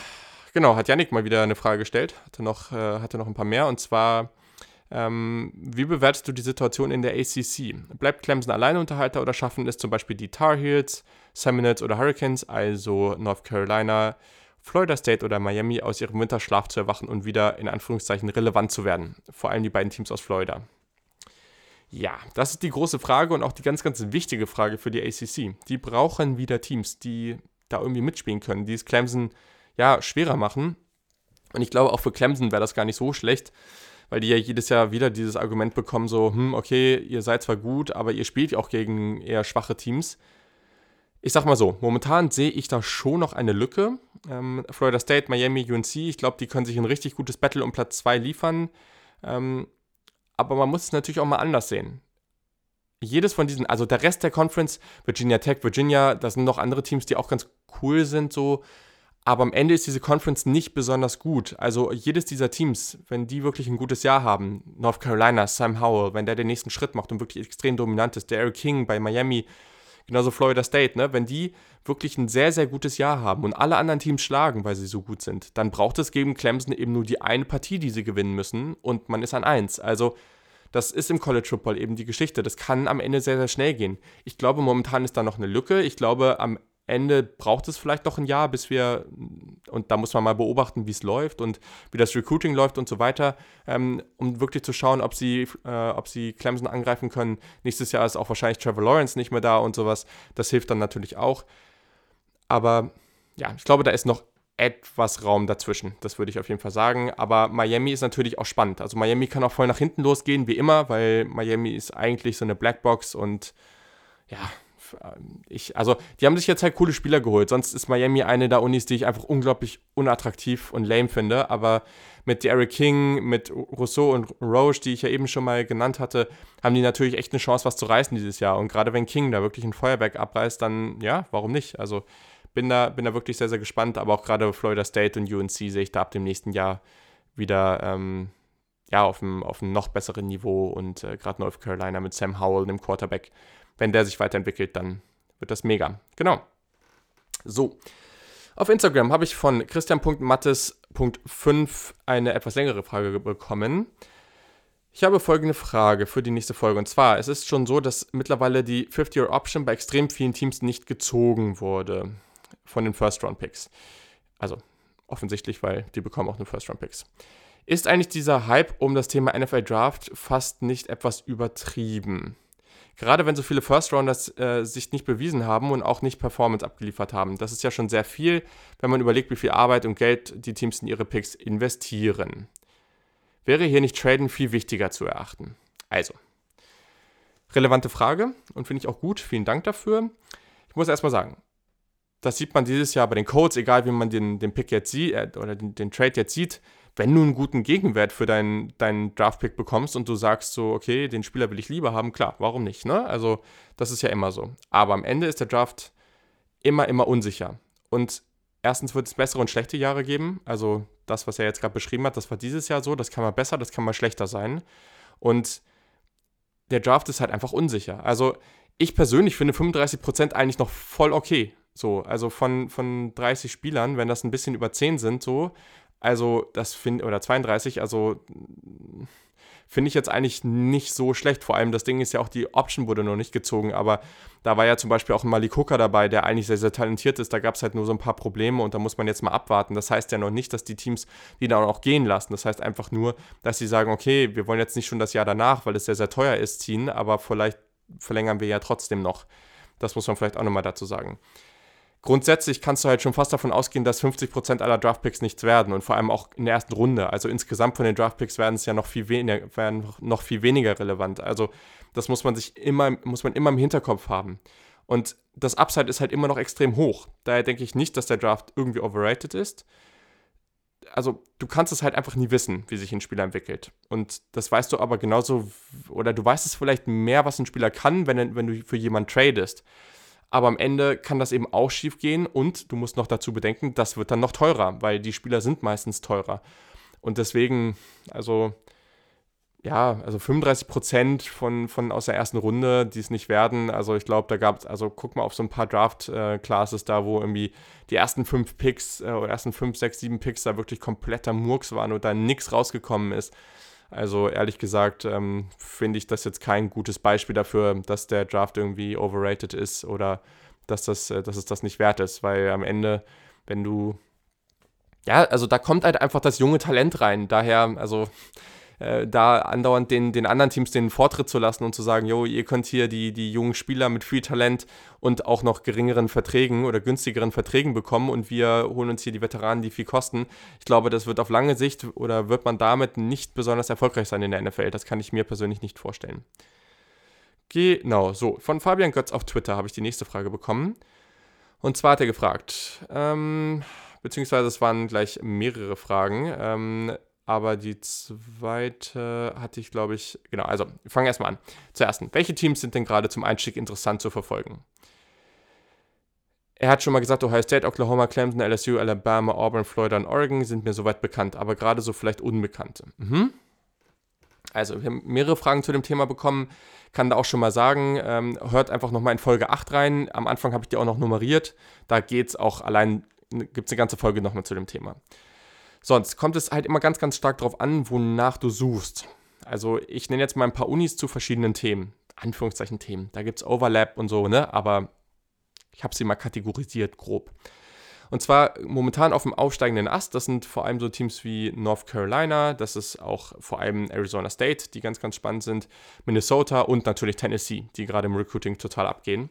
genau, hat Yannick mal wieder eine Frage gestellt, hatte noch, äh, hatte noch ein paar mehr und zwar, ähm, wie bewertest du die Situation in der ACC? Bleibt Clemson Alleinunterhalter oder schaffen es zum Beispiel die Tar Heels, Seminoles oder Hurricanes, also North Carolina, Florida State oder Miami aus ihrem Winterschlaf zu erwachen und wieder in Anführungszeichen relevant zu werden? Vor allem die beiden Teams aus Florida. Ja, das ist die große Frage und auch die ganz, ganz wichtige Frage für die ACC. Die brauchen wieder Teams, die da irgendwie mitspielen können, die es Clemson ja, schwerer machen. Und ich glaube, auch für Clemson wäre das gar nicht so schlecht, weil die ja jedes Jahr wieder dieses Argument bekommen, so, hm, okay, ihr seid zwar gut, aber ihr spielt ja auch gegen eher schwache Teams. Ich sag mal so, momentan sehe ich da schon noch eine Lücke. Ähm, Florida State, Miami, UNC, ich glaube, die können sich ein richtig gutes Battle um Platz 2 liefern. Ähm, aber man muss es natürlich auch mal anders sehen. Jedes von diesen, also der Rest der Conference, Virginia Tech, Virginia, da sind noch andere Teams, die auch ganz cool sind, so. Aber am Ende ist diese Conference nicht besonders gut. Also jedes dieser Teams, wenn die wirklich ein gutes Jahr haben, North Carolina, Sam Howell, wenn der den nächsten Schritt macht und wirklich extrem dominant ist, der Eric King bei Miami, genauso Florida State, ne? wenn die wirklich ein sehr, sehr gutes Jahr haben und alle anderen Teams schlagen, weil sie so gut sind, dann braucht es gegen Clemson eben nur die eine Partie, die sie gewinnen müssen und man ist an eins. Also Das ist im College Football eben die Geschichte. Das kann am Ende sehr, sehr schnell gehen. Ich glaube, momentan ist da noch eine Lücke. Ich glaube, am Ende braucht es vielleicht noch ein Jahr, bis wir, und da muss man mal beobachten, wie es läuft und wie das Recruiting läuft und so weiter, ähm, um wirklich zu schauen, ob sie, äh, ob sie Clemson angreifen können. Nächstes Jahr ist auch wahrscheinlich Trevor Lawrence nicht mehr da und sowas. Das hilft dann natürlich auch. Aber ja, ich glaube, da ist noch etwas Raum dazwischen. Das würde ich auf jeden Fall sagen. Aber Miami ist natürlich auch spannend. Also Miami kann auch voll nach hinten losgehen, wie immer, weil Miami ist eigentlich so eine Blackbox und ja, ich, also die haben sich jetzt halt coole Spieler geholt. Sonst ist Miami eine der Unis, die ich einfach unglaublich unattraktiv und lame finde. Aber mit Derek King, mit Rousseau und Roche, die ich ja eben schon mal genannt hatte, haben die natürlich echt eine Chance, was zu reißen dieses Jahr. Und gerade wenn King da wirklich ein Feuerwerk abreißt, dann ja, warum nicht? Also bin da, bin da wirklich sehr, sehr gespannt. Aber auch gerade Florida State und UNC sehe ich da ab dem nächsten Jahr wieder ähm, ja, auf einem, auf einem noch besseren Niveau. Und äh, gerade North Carolina mit Sam Howell, dem Quarterback, wenn der sich weiterentwickelt, dann wird das mega. Genau. So. Auf Instagram habe ich von christian.mattes.5 eine etwas längere Frage bekommen. Ich habe folgende Frage für die nächste Folge. Und zwar, es ist schon so, dass mittlerweile die 50-Year-Option bei extrem vielen Teams nicht gezogen wurde von den First-Round-Picks. Also offensichtlich, weil die bekommen auch nur First-Round-Picks. Ist eigentlich dieser Hype um das Thema NFL Draft fast nicht etwas übertrieben? Gerade wenn so viele First-Rounders äh, sich nicht bewiesen haben und auch nicht Performance abgeliefert haben. Das ist ja schon sehr viel, wenn man überlegt, wie viel Arbeit und Geld die Teams in ihre Picks investieren. Wäre hier nicht Traden viel wichtiger zu erachten? Also, relevante Frage und finde ich auch gut. Vielen Dank dafür. Ich muss erstmal sagen, das sieht man dieses Jahr bei den Codes, egal wie man den, den Pick jetzt sieht äh, oder den, den, Trade jetzt sieht, wenn du einen guten Gegenwert für deinen, deinen Draft-Pick bekommst und du sagst so, okay, den Spieler will ich lieber haben, klar, warum nicht, ne? Also, das ist ja immer so. Aber am Ende ist der Draft immer, immer unsicher. Und erstens wird es bessere und schlechte Jahre geben. Also, das, was er jetzt gerade beschrieben hat, das war dieses Jahr so, das kann mal besser, das kann mal schlechter sein. Und der Draft ist halt einfach unsicher. Also, ich persönlich finde 35% eigentlich noch voll okay. So, also von, von 30 Spielern, wenn das ein bisschen über 10 sind, so, also das finde, oder 32, also finde ich jetzt eigentlich nicht so schlecht. Vor allem das Ding ist ja auch, die Option wurde noch nicht gezogen, aber da war ja zum Beispiel auch ein Malik Hooker dabei, der eigentlich sehr, sehr talentiert ist. Da gab es halt nur so ein paar Probleme und da muss man jetzt mal abwarten. Das heißt ja noch nicht, dass die Teams die dann auch gehen lassen. Das heißt einfach nur, dass sie sagen, okay, wir wollen jetzt nicht schon das Jahr danach, weil es sehr, sehr teuer ist, ziehen, aber vielleicht verlängern wir ja trotzdem noch. Das muss man vielleicht auch nochmal dazu sagen grundsätzlich kannst du halt schon fast davon ausgehen, dass 50% aller Draftpicks nichts werden und vor allem auch in der ersten Runde. Also insgesamt von den Draftpicks werden es ja noch viel weniger, werden noch viel weniger relevant. Also das muss man sich immer, muss man immer im Hinterkopf haben. Und das Upside ist halt immer noch extrem hoch. Daher denke ich nicht, dass der Draft irgendwie overrated ist. Also du kannst es halt einfach nie wissen, wie sich ein Spieler entwickelt. Und das weißt du aber genauso, oder du weißt es vielleicht mehr, was ein Spieler kann, wenn, wenn du für jemanden tradest. Aber am Ende kann das eben auch schief gehen und du musst noch dazu bedenken, das wird dann noch teurer, weil die Spieler sind meistens teurer. Und deswegen, also ja, also 35 Prozent von, von aus der ersten Runde, die es nicht werden. Also ich glaube, da gab es, also guck mal auf so ein paar Draft-Classes da, wo irgendwie die ersten fünf Picks äh, oder ersten fünf, sechs, sieben Picks da wirklich kompletter Murks waren und da nichts rausgekommen ist. Also ehrlich gesagt ähm, finde ich das jetzt kein gutes Beispiel dafür, dass der Draft irgendwie overrated ist oder dass, das, äh, dass es das nicht wert ist, weil am Ende, wenn du ja, also da kommt halt einfach das junge Talent rein. Daher, also äh, da andauernd den, den anderen Teams den Vortritt zu lassen und zu sagen, jo, ihr könnt hier die, die jungen Spieler mit viel Talent und auch noch geringeren Verträgen oder günstigeren Verträgen bekommen und wir holen uns hier die Veteranen, die viel kosten. Ich glaube, das wird auf lange Sicht oder wird man damit nicht besonders erfolgreich sein in der NFL. Das kann ich mir persönlich nicht vorstellen. Genau, so. Von Fabian Götz auf Twitter habe ich die nächste Frage bekommen. Und zwar hat er gefragt, ähm, beziehungsweise es waren gleich mehrere Fragen. Ähm, aber die zweite hatte ich, glaube ich, genau, also wir fangen erstmal an. Zuerst, welche Teams sind denn gerade zum Einstieg interessant zu verfolgen? Er hat schon mal gesagt, Ohio State, Oklahoma, Clemson, LSU, Alabama, Auburn, Florida und Oregon sind mir soweit bekannt, aber gerade so vielleicht Unbekannte. Mhm. Also, wir haben mehrere Fragen zu dem Thema bekommen. Kann da auch schon mal sagen, ähm, hört einfach nochmal in Folge 8 rein. Am Anfang habe ich die auch noch nummeriert. Da geht es auch allein, gibt es eine ganze Folge nochmal zu dem Thema. Sonst kommt es halt immer ganz, ganz stark darauf an, wonach du suchst. Also ich nenne jetzt mal ein paar Unis zu verschiedenen Themen. Anführungszeichen Themen. Da gibt es Overlap und so, ne? Aber ich habe sie mal kategorisiert, grob. Und zwar momentan auf dem aufsteigenden Ast. Das sind vor allem so Teams wie North Carolina, das ist auch vor allem Arizona State, die ganz, ganz spannend sind, Minnesota und natürlich Tennessee, die gerade im Recruiting total abgehen.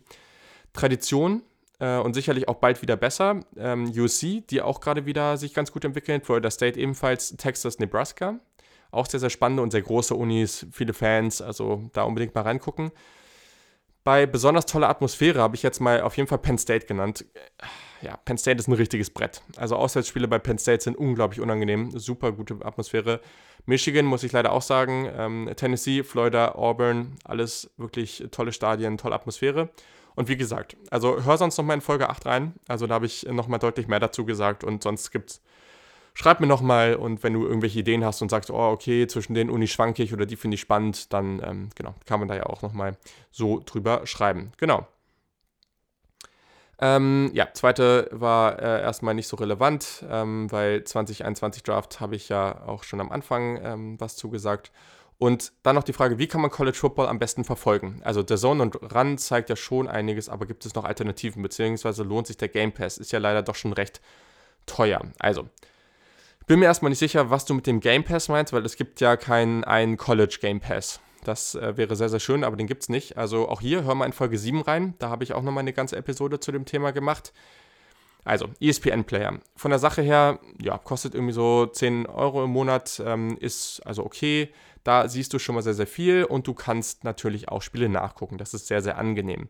Tradition äh, und sicherlich auch bald wieder besser. Ähm, USC, die auch gerade wieder sich ganz gut entwickeln, Florida State ebenfalls, Texas, Nebraska. Auch sehr, sehr spannende und sehr große Unis, viele Fans, also da unbedingt mal reingucken. Bei besonders toller Atmosphäre habe ich jetzt mal auf jeden Fall Penn State genannt. Ja, Penn State ist ein richtiges Brett. Also Auswärtsspiele bei Penn State sind unglaublich unangenehm. Super gute Atmosphäre. Michigan muss ich leider auch sagen. Ähm, Tennessee, Florida, Auburn, alles wirklich tolle Stadien, tolle Atmosphäre. Und wie gesagt, also hör sonst nochmal in Folge 8 rein. Also da habe ich nochmal deutlich mehr dazu gesagt und sonst gibt's schreib mir nochmal und wenn du irgendwelche Ideen hast und sagst, oh, okay, zwischen den Uni schwanke ich oder die finde ich spannend, dann ähm, genau, kann man da ja auch nochmal so drüber schreiben. Genau. Ähm, ja, zweite war äh, erstmal nicht so relevant, ähm, weil 2021 Draft habe ich ja auch schon am Anfang ähm, was zugesagt. Und dann noch die Frage, wie kann man College Football am besten verfolgen? Also der Zone und Run zeigt ja schon einiges, aber gibt es noch Alternativen, beziehungsweise lohnt sich der Game Pass? Ist ja leider doch schon recht teuer. Also, bin mir erstmal nicht sicher, was du mit dem Game Pass meinst, weil es gibt ja keinen einen College Game Pass. Das äh, wäre sehr, sehr schön, aber den gibt es nicht. Also auch hier, hör mal in Folge 7 rein. Da habe ich auch nochmal eine ganze Episode zu dem Thema gemacht. Also, ESPN-Player. Von der Sache her, ja, kostet irgendwie so 10 Euro im Monat, ähm, ist also okay. Da siehst du schon mal sehr, sehr viel und du kannst natürlich auch Spiele nachgucken. Das ist sehr, sehr angenehm.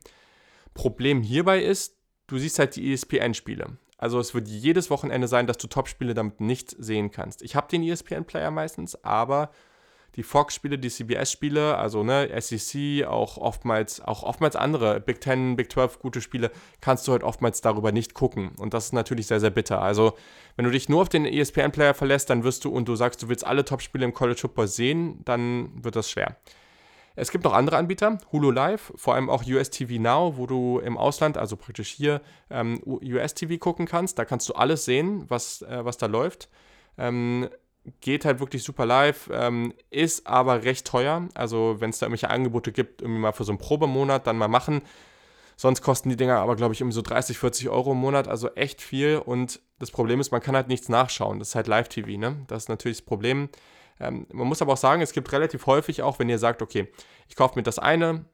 Problem hierbei ist, du siehst halt die ESPN-Spiele. Also es wird jedes Wochenende sein, dass du Topspiele damit nicht sehen kannst. Ich habe den ESPN-Player meistens, aber die Fox-Spiele, die CBS-Spiele, also ne, SEC, auch oftmals, auch oftmals andere, Big 10, Big 12, gute Spiele, kannst du halt oftmals darüber nicht gucken. Und das ist natürlich sehr, sehr bitter. Also, wenn du dich nur auf den ESPN-Player verlässt, dann wirst du und du sagst, du willst alle Top-Spiele im College Football sehen, dann wird das schwer. Es gibt noch andere Anbieter, Hulu Live, vor allem auch US TV Now, wo du im Ausland, also praktisch hier, ähm, US TV gucken kannst. Da kannst du alles sehen, was, äh, was da läuft. Ähm, geht halt wirklich super live, ähm, ist aber recht teuer. Also wenn es da irgendwelche Angebote gibt, irgendwie mal für so einen Probemonat dann mal machen. Sonst kosten die Dinger aber, glaube ich, irgendwie so 30, 40 Euro im Monat, also echt viel. Und das Problem ist, man kann halt nichts nachschauen. Das ist halt Live-TV, ne? Das ist natürlich das Problem. Ähm, man muss aber auch sagen, es gibt relativ häufig auch, wenn ihr sagt, okay, ich kaufe mir das eine,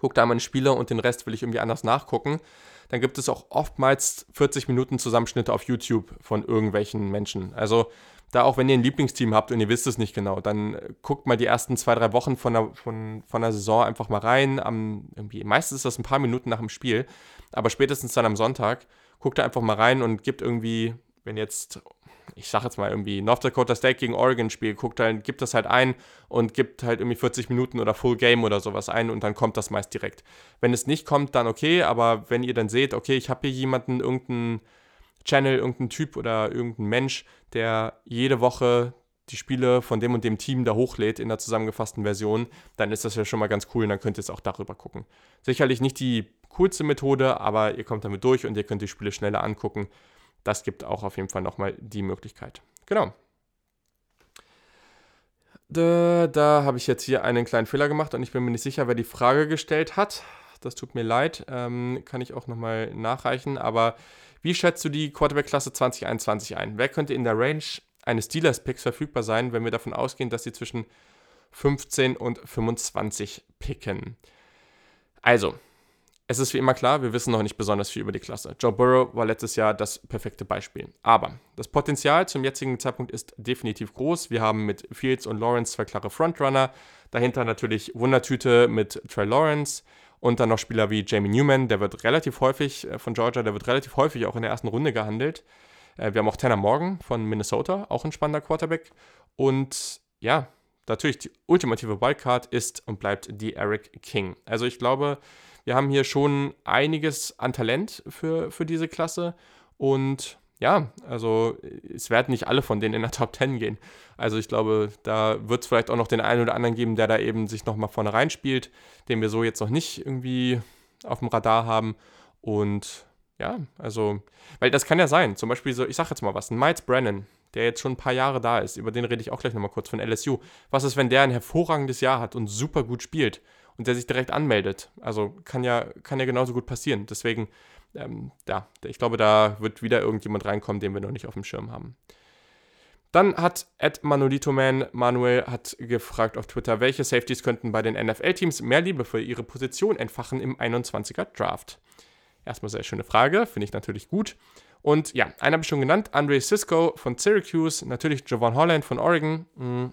gucke da meine Spiele und den Rest will ich irgendwie anders nachgucken, dann gibt es auch oftmals 40 Minuten Zusammenschnitte auf YouTube von irgendwelchen Menschen. Also da auch wenn ihr ein Lieblingsteam habt und ihr wisst es nicht genau, dann guckt mal die ersten zwei, drei Wochen von der, von, von der Saison einfach mal rein. Am, irgendwie, meistens ist das ein paar Minuten nach dem Spiel, aber spätestens dann am Sonntag, guckt da einfach mal rein und gibt irgendwie, wenn jetzt ich sag jetzt mal irgendwie North Dakota State gegen Oregon Spiel, guckt halt, gibt das halt ein und gibt halt irgendwie 40 Minuten oder Full Game oder sowas ein und dann kommt das meist direkt. Wenn es nicht kommt, dann okay, aber wenn ihr dann seht, okay, ich habe hier jemanden, irgendeinen Channel, irgendeinen Typ oder irgendeinen Mensch, der jede Woche die Spiele von dem und dem Team da hochlädt in der zusammengefassten Version, dann ist das ja schon mal ganz cool und dann könnt ihr es auch darüber gucken. Sicherlich nicht die coolste Methode, aber ihr kommt damit durch und ihr könnt die Spiele schneller angucken das gibt auch auf jeden Fall nochmal die Möglichkeit. Genau. Da, da habe ich jetzt hier einen kleinen Fehler gemacht und ich bin mir nicht sicher, wer die Frage gestellt hat. Das tut mir leid, ähm, kann ich auch nochmal nachreichen. Aber wie schätzt du die Quarterback-Klasse 2021 ein? Wer könnte in der Range eines Steelers-Picks verfügbar sein, wenn wir davon ausgehen, dass sie zwischen 15 und 25 picken? Also, es ist wie immer klar, wir wissen noch nicht besonders viel über die Klasse. Joe Burrow war letztes Jahr das perfekte Beispiel. Aber das Potenzial zum jetzigen Zeitpunkt ist definitiv groß. Wir haben mit Fields und Lawrence zwei klare Frontrunner. Dahinter natürlich Wundertüte mit Trey Lawrence. Und dann noch Spieler wie Jamie Newman, der wird relativ häufig äh, von Georgia, der wird relativ häufig auch in der ersten Runde gehandelt. Äh, wir haben auch Tanner Morgan von Minnesota, auch ein spannender Quarterback. Und ja, natürlich die ultimative Wildcard ist und bleibt die Eric King. Also ich glaube, wir haben hier schon einiges an Talent für, für diese Klasse und ja, also es werden nicht alle von denen in der [laughs] Top 10 gehen. Also ich glaube, da wird es vielleicht auch noch den einen oder anderen geben, der da eben sich nochmal vorne reinspielt, den wir so jetzt noch nicht irgendwie auf dem Radar haben. Und Ja, also, weil das kann ja sein. Zum Beispiel so, ich sag jetzt mal was, ein Miles Brennan, der jetzt schon ein paar Jahre da ist, über den rede ich auch gleich nochmal kurz von LSU. Was ist, wenn der ein hervorragendes Jahr hat und super gut spielt und der sich direkt anmeldet? Also kann ja, kann ja genauso gut passieren. Deswegen, ähm, ja, ich glaube, da wird wieder irgendjemand reinkommen, den wir noch nicht auf dem Schirm haben. Dann hat Ed Manolito Man Manuel hat gefragt auf Twitter, welche Safeties könnten bei den NFL-Teams mehr Liebe für ihre Position entfachen im 21er Draft? Erstmal sehr schöne Frage, finde ich natürlich gut. Und ja, einen habe ich schon genannt, Andre Cisco von Syracuse, natürlich Javon Holland von Oregon, hm.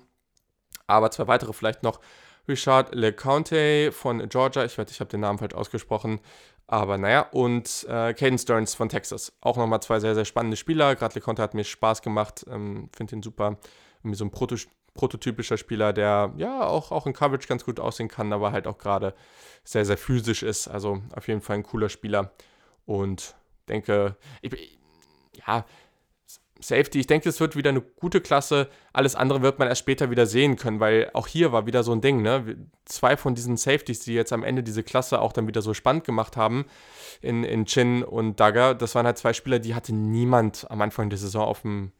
aber zwei weitere vielleicht noch. Richard LeCounte von Georgia, ich weiß, ich habe den Namen falsch ausgesprochen, aber naja, und äh, Caden Stearns von Texas. Auch nochmal zwei sehr, sehr spannende Spieler. Gerade LeCounte hat mir Spaß gemacht, ähm, finde ihn super. Irgendwie so ein Proto prototypischer Spieler, der ja auch, auch in Coverage ganz gut aussehen kann, aber halt auch gerade sehr, sehr physisch ist. Also auf jeden Fall ein cooler Spieler. Und denke, ich, ja, Safety, ich denke, es wird wieder eine gute Klasse. Alles andere wird man erst später wieder sehen können, weil auch hier war wieder so ein Ding, ne? Zwei von diesen Safeties, die jetzt am Ende diese Klasse auch dann wieder so spannend gemacht haben, in, in Chin und Dagger, das waren halt zwei Spieler, die hatte niemand am Anfang der Saison auf dem,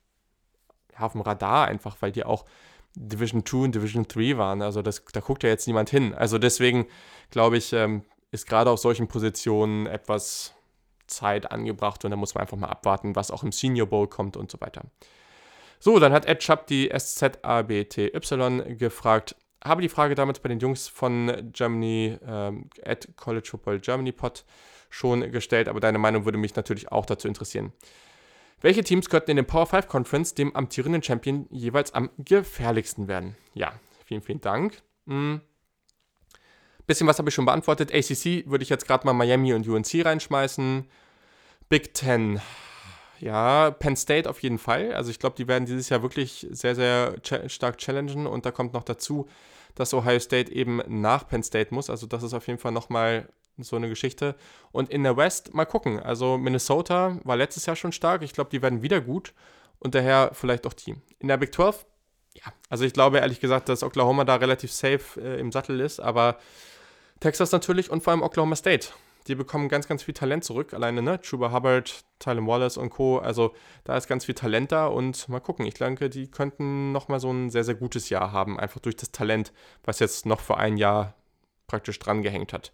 ja, auf dem Radar, einfach, weil die auch Division 2 und Division 3 waren. Also das, da guckt ja jetzt niemand hin. Also deswegen glaube ich, ähm, ist gerade auf solchen Positionen etwas Zeit angebracht und da muss man einfach mal abwarten, was auch im Senior Bowl kommt und so weiter. So, dann hat Ed Schapp die SZABTY gefragt. Habe die Frage damals bei den Jungs von Germany, ähm, at College Football Germany Pod schon gestellt, aber deine Meinung würde mich natürlich auch dazu interessieren. Welche Teams könnten in der Power 5 Conference dem amtierenden Champion jeweils am gefährlichsten werden? Ja, vielen, vielen Dank. Hm. Bisschen was habe ich schon beantwortet. ACC würde ich jetzt gerade mal Miami und UNC reinschmeißen. Big Ten. Ja, Penn State auf jeden Fall. Also ich glaube, die werden dieses Jahr wirklich sehr, sehr stark challengen. Und da kommt noch dazu, dass Ohio State eben nach Penn State muss. Also das ist auf jeden Fall nochmal so eine Geschichte. Und in der West mal gucken. Also Minnesota war letztes Jahr schon stark. Ich glaube, die werden wieder gut. Und daher vielleicht auch die. In der Big 12, ja. Also ich glaube ehrlich gesagt, dass Oklahoma da relativ safe äh, im Sattel ist. Aber Texas natürlich und vor allem Oklahoma State. Die bekommen ganz, ganz viel Talent zurück. Alleine, ne? Chuba Hubbard, Tylen Wallace und Co. Also da ist ganz viel Talent da und mal gucken. Ich denke, die könnten nochmal so ein sehr, sehr gutes Jahr haben. Einfach durch das Talent, was jetzt noch vor ein Jahr praktisch dran gehängt hat.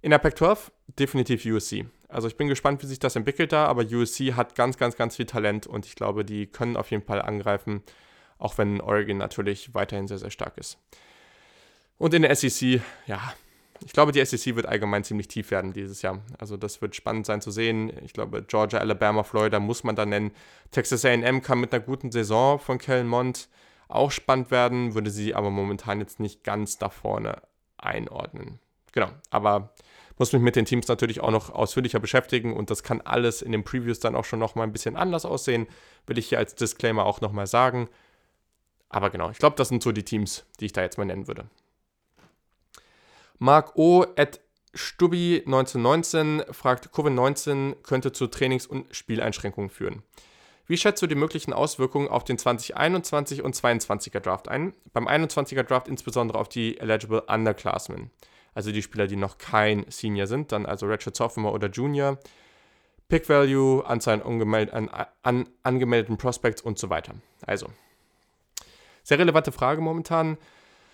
In der Pac-12 definitiv USC. Also ich bin gespannt, wie sich das entwickelt da, aber USC hat ganz, ganz, ganz viel Talent und ich glaube, die können auf jeden Fall angreifen, auch wenn Oregon natürlich weiterhin sehr, sehr stark ist. Und in der SEC, ja, ich glaube, die SEC wird allgemein ziemlich tief werden dieses Jahr. Also das wird spannend sein zu sehen. Ich glaube, Georgia, Alabama, Florida muss man da nennen. Texas AM kann mit einer guten Saison von Kellen Mond auch spannend werden, würde sie aber momentan jetzt nicht ganz da vorne einordnen. Genau, aber muss mich mit den Teams natürlich auch noch ausführlicher beschäftigen und das kann alles in den Previews dann auch schon nochmal ein bisschen anders aussehen, will ich hier als Disclaimer auch nochmal sagen. Aber genau, ich glaube, das sind so die Teams, die ich da jetzt mal nennen würde. Mark O. at Stubbi 1919 fragt, Covid-19 könnte zu Trainings- und Spieleinschränkungen führen. Wie schätzt du die möglichen Auswirkungen auf den 2021 und 22er Draft ein? Beim 21er Draft insbesondere auf die eligible Underclassmen, also die Spieler, die noch kein Senior sind, dann also Redshirt Sophomore oder Junior, Pick Value, Anzahl an, an angemeldeten Prospects und so weiter. Also, sehr relevante Frage momentan.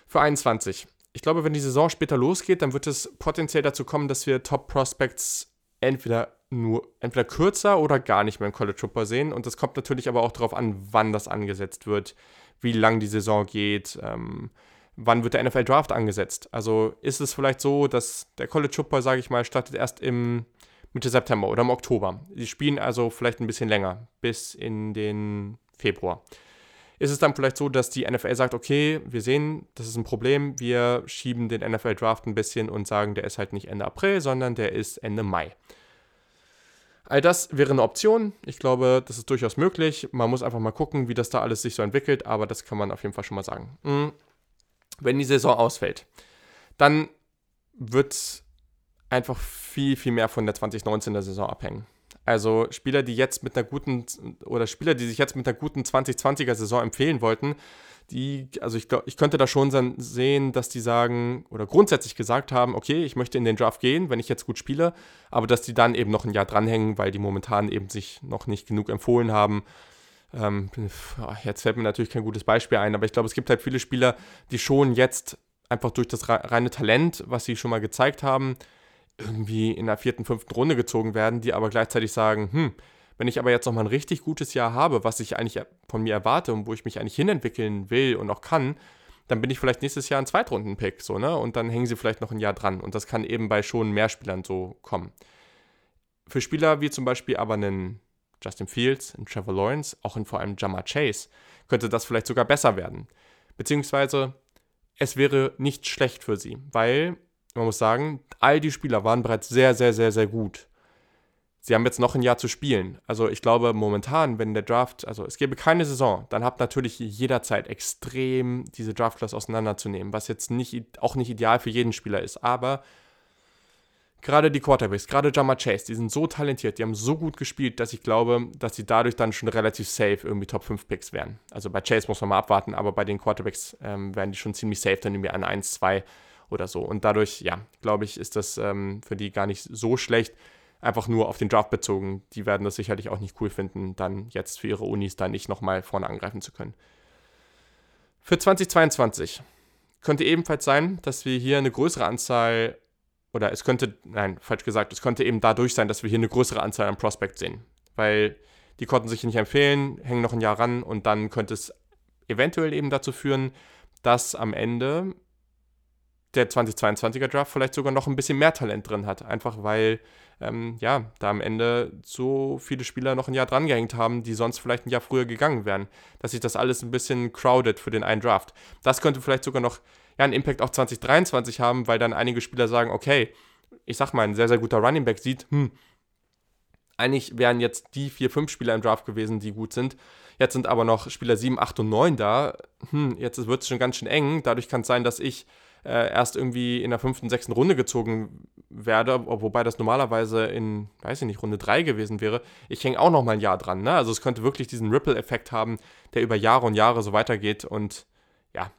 Für 21 ich glaube, wenn die Saison später losgeht, dann wird es potenziell dazu kommen, dass wir Top Prospects entweder nur entweder kürzer oder gar nicht mehr im College Football sehen. Und das kommt natürlich aber auch darauf an, wann das angesetzt wird, wie lang die Saison geht, ähm, wann wird der NFL Draft angesetzt. Also ist es vielleicht so, dass der College Football, sage ich mal, startet erst im Mitte September oder im Oktober. Sie spielen also vielleicht ein bisschen länger, bis in den Februar ist es dann vielleicht so, dass die NFL sagt, okay, wir sehen, das ist ein Problem, wir schieben den NFL Draft ein bisschen und sagen, der ist halt nicht Ende April, sondern der ist Ende Mai. All das wäre eine Option. Ich glaube, das ist durchaus möglich. Man muss einfach mal gucken, wie das da alles sich so entwickelt, aber das kann man auf jeden Fall schon mal sagen. Hm. Wenn die Saison ausfällt, dann wird einfach viel, viel mehr von der 2019er Saison abhängen. Also Spieler, die jetzt mit einer guten oder Spieler, die sich jetzt mit einer guten 2020er Saison empfehlen wollten, die, also ich, ich könnte da schon sehen, dass die sagen oder grundsätzlich gesagt haben, okay, ich möchte in den Draft gehen, wenn ich jetzt gut spiele, aber dass die dann eben noch ein Jahr dranhängen, weil die momentan eben sich noch nicht genug empfohlen haben. Ähm, jetzt fällt mir natürlich kein gutes Beispiel ein, aber ich glaube, es gibt halt viele Spieler, die schon jetzt einfach durch das reine Talent, was sie schon mal gezeigt haben, irgendwie in der vierten, fünften Runde gezogen werden, die aber gleichzeitig sagen, hm, wenn ich aber jetzt nochmal ein richtig gutes Jahr habe, was ich eigentlich von mir erwarte und wo ich mich eigentlich hinentwickeln will und auch kann, dann bin ich vielleicht nächstes Jahr ein Zweitrunden-Pick, so, ne? Und dann hängen sie vielleicht noch ein Jahr dran. Und das kann eben bei schon mehr Spielern so kommen. Für Spieler wie zum Beispiel aber einen Justin Fields, einen Trevor Lawrence, auch in vor allem Jammer Chase, könnte das vielleicht sogar besser werden. Beziehungsweise es wäre nicht schlecht für sie, weil man muss sagen, all die Spieler waren bereits sehr, sehr, sehr, sehr gut. Sie haben jetzt noch ein Jahr zu spielen. Also ich glaube momentan, wenn der Draft, also es gäbe keine Saison, dann habt natürlich jederzeit extrem diese Draft-Class auseinanderzunehmen, was jetzt nicht, auch nicht ideal für jeden Spieler ist. Aber gerade die Quarterbacks, gerade Jamar Chase, die sind so talentiert, die haben so gut gespielt, dass ich glaube, dass sie dadurch dann schon relativ safe irgendwie Top 5 Picks wären. Also bei Chase muss man mal abwarten, aber bei den Quarterbacks ähm, werden die schon ziemlich safe, dann irgendwie an 1, 2 oder so. Und dadurch, ja, glaube ich, ist das ähm, für die gar nicht so schlecht. Einfach nur auf den Draft bezogen. Die werden das sicherlich auch nicht cool finden, dann jetzt für ihre Unis da nicht nochmal vorne angreifen zu können. Für 2022 könnte ebenfalls sein, dass wir hier eine größere Anzahl, oder es könnte, nein, falsch gesagt, es könnte eben dadurch sein, dass wir hier eine größere Anzahl an Prospects sehen. Weil die konnten sich nicht empfehlen, hängen noch ein Jahr ran und dann könnte es eventuell eben dazu führen, dass am Ende der 2022er Draft vielleicht sogar noch ein bisschen mehr Talent drin hat. Einfach weil, ähm, ja, da am Ende so viele Spieler noch ein Jahr drangehängt haben, die sonst vielleicht ein Jahr früher gegangen wären. Dass sich das alles ein bisschen crowded für den einen Draft. Das könnte vielleicht sogar noch ja, einen Impact auf 2023 haben, weil dann einige Spieler sagen, okay, ich sag mal, ein sehr, sehr guter Running Back sieht, hm, eigentlich wären jetzt die vier, fünf Spieler im Draft gewesen, die gut sind. Jetzt sind aber noch Spieler 7, 8 und 9 da. Hm, jetzt wird es schon ganz schön eng. Dadurch kann es sein, dass ich äh, erst irgendwie in der fünften, sechsten Runde gezogen werde, wobei das normalerweise in, weiß ich nicht, Runde 3 gewesen wäre. Ich hänge auch noch mal ein Jahr dran. Ne? Also es könnte wirklich diesen Ripple-Effekt haben, der über Jahre und Jahre so weitergeht und ja,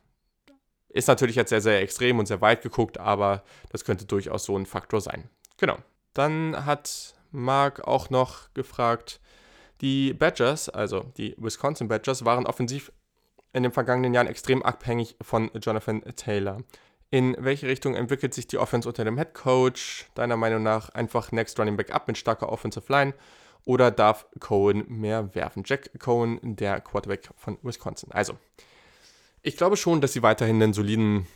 ist natürlich jetzt sehr, sehr extrem und sehr weit geguckt, aber das könnte durchaus so ein Faktor sein. Genau. Dann hat Mark auch noch gefragt, die Badgers, also die Wisconsin Badgers, waren offensiv in den vergangenen Jahren extrem abhängig von Jonathan Taylor. In welche Richtung entwickelt sich die Offense unter dem Head Coach? Deiner Meinung nach einfach Next Running Back up mit starker Offensive Line? Oder darf Cohen mehr werfen? Jack Cohen, der Quarterback von Wisconsin. Also, ich glaube schon, dass sie weiterhin einen soliden,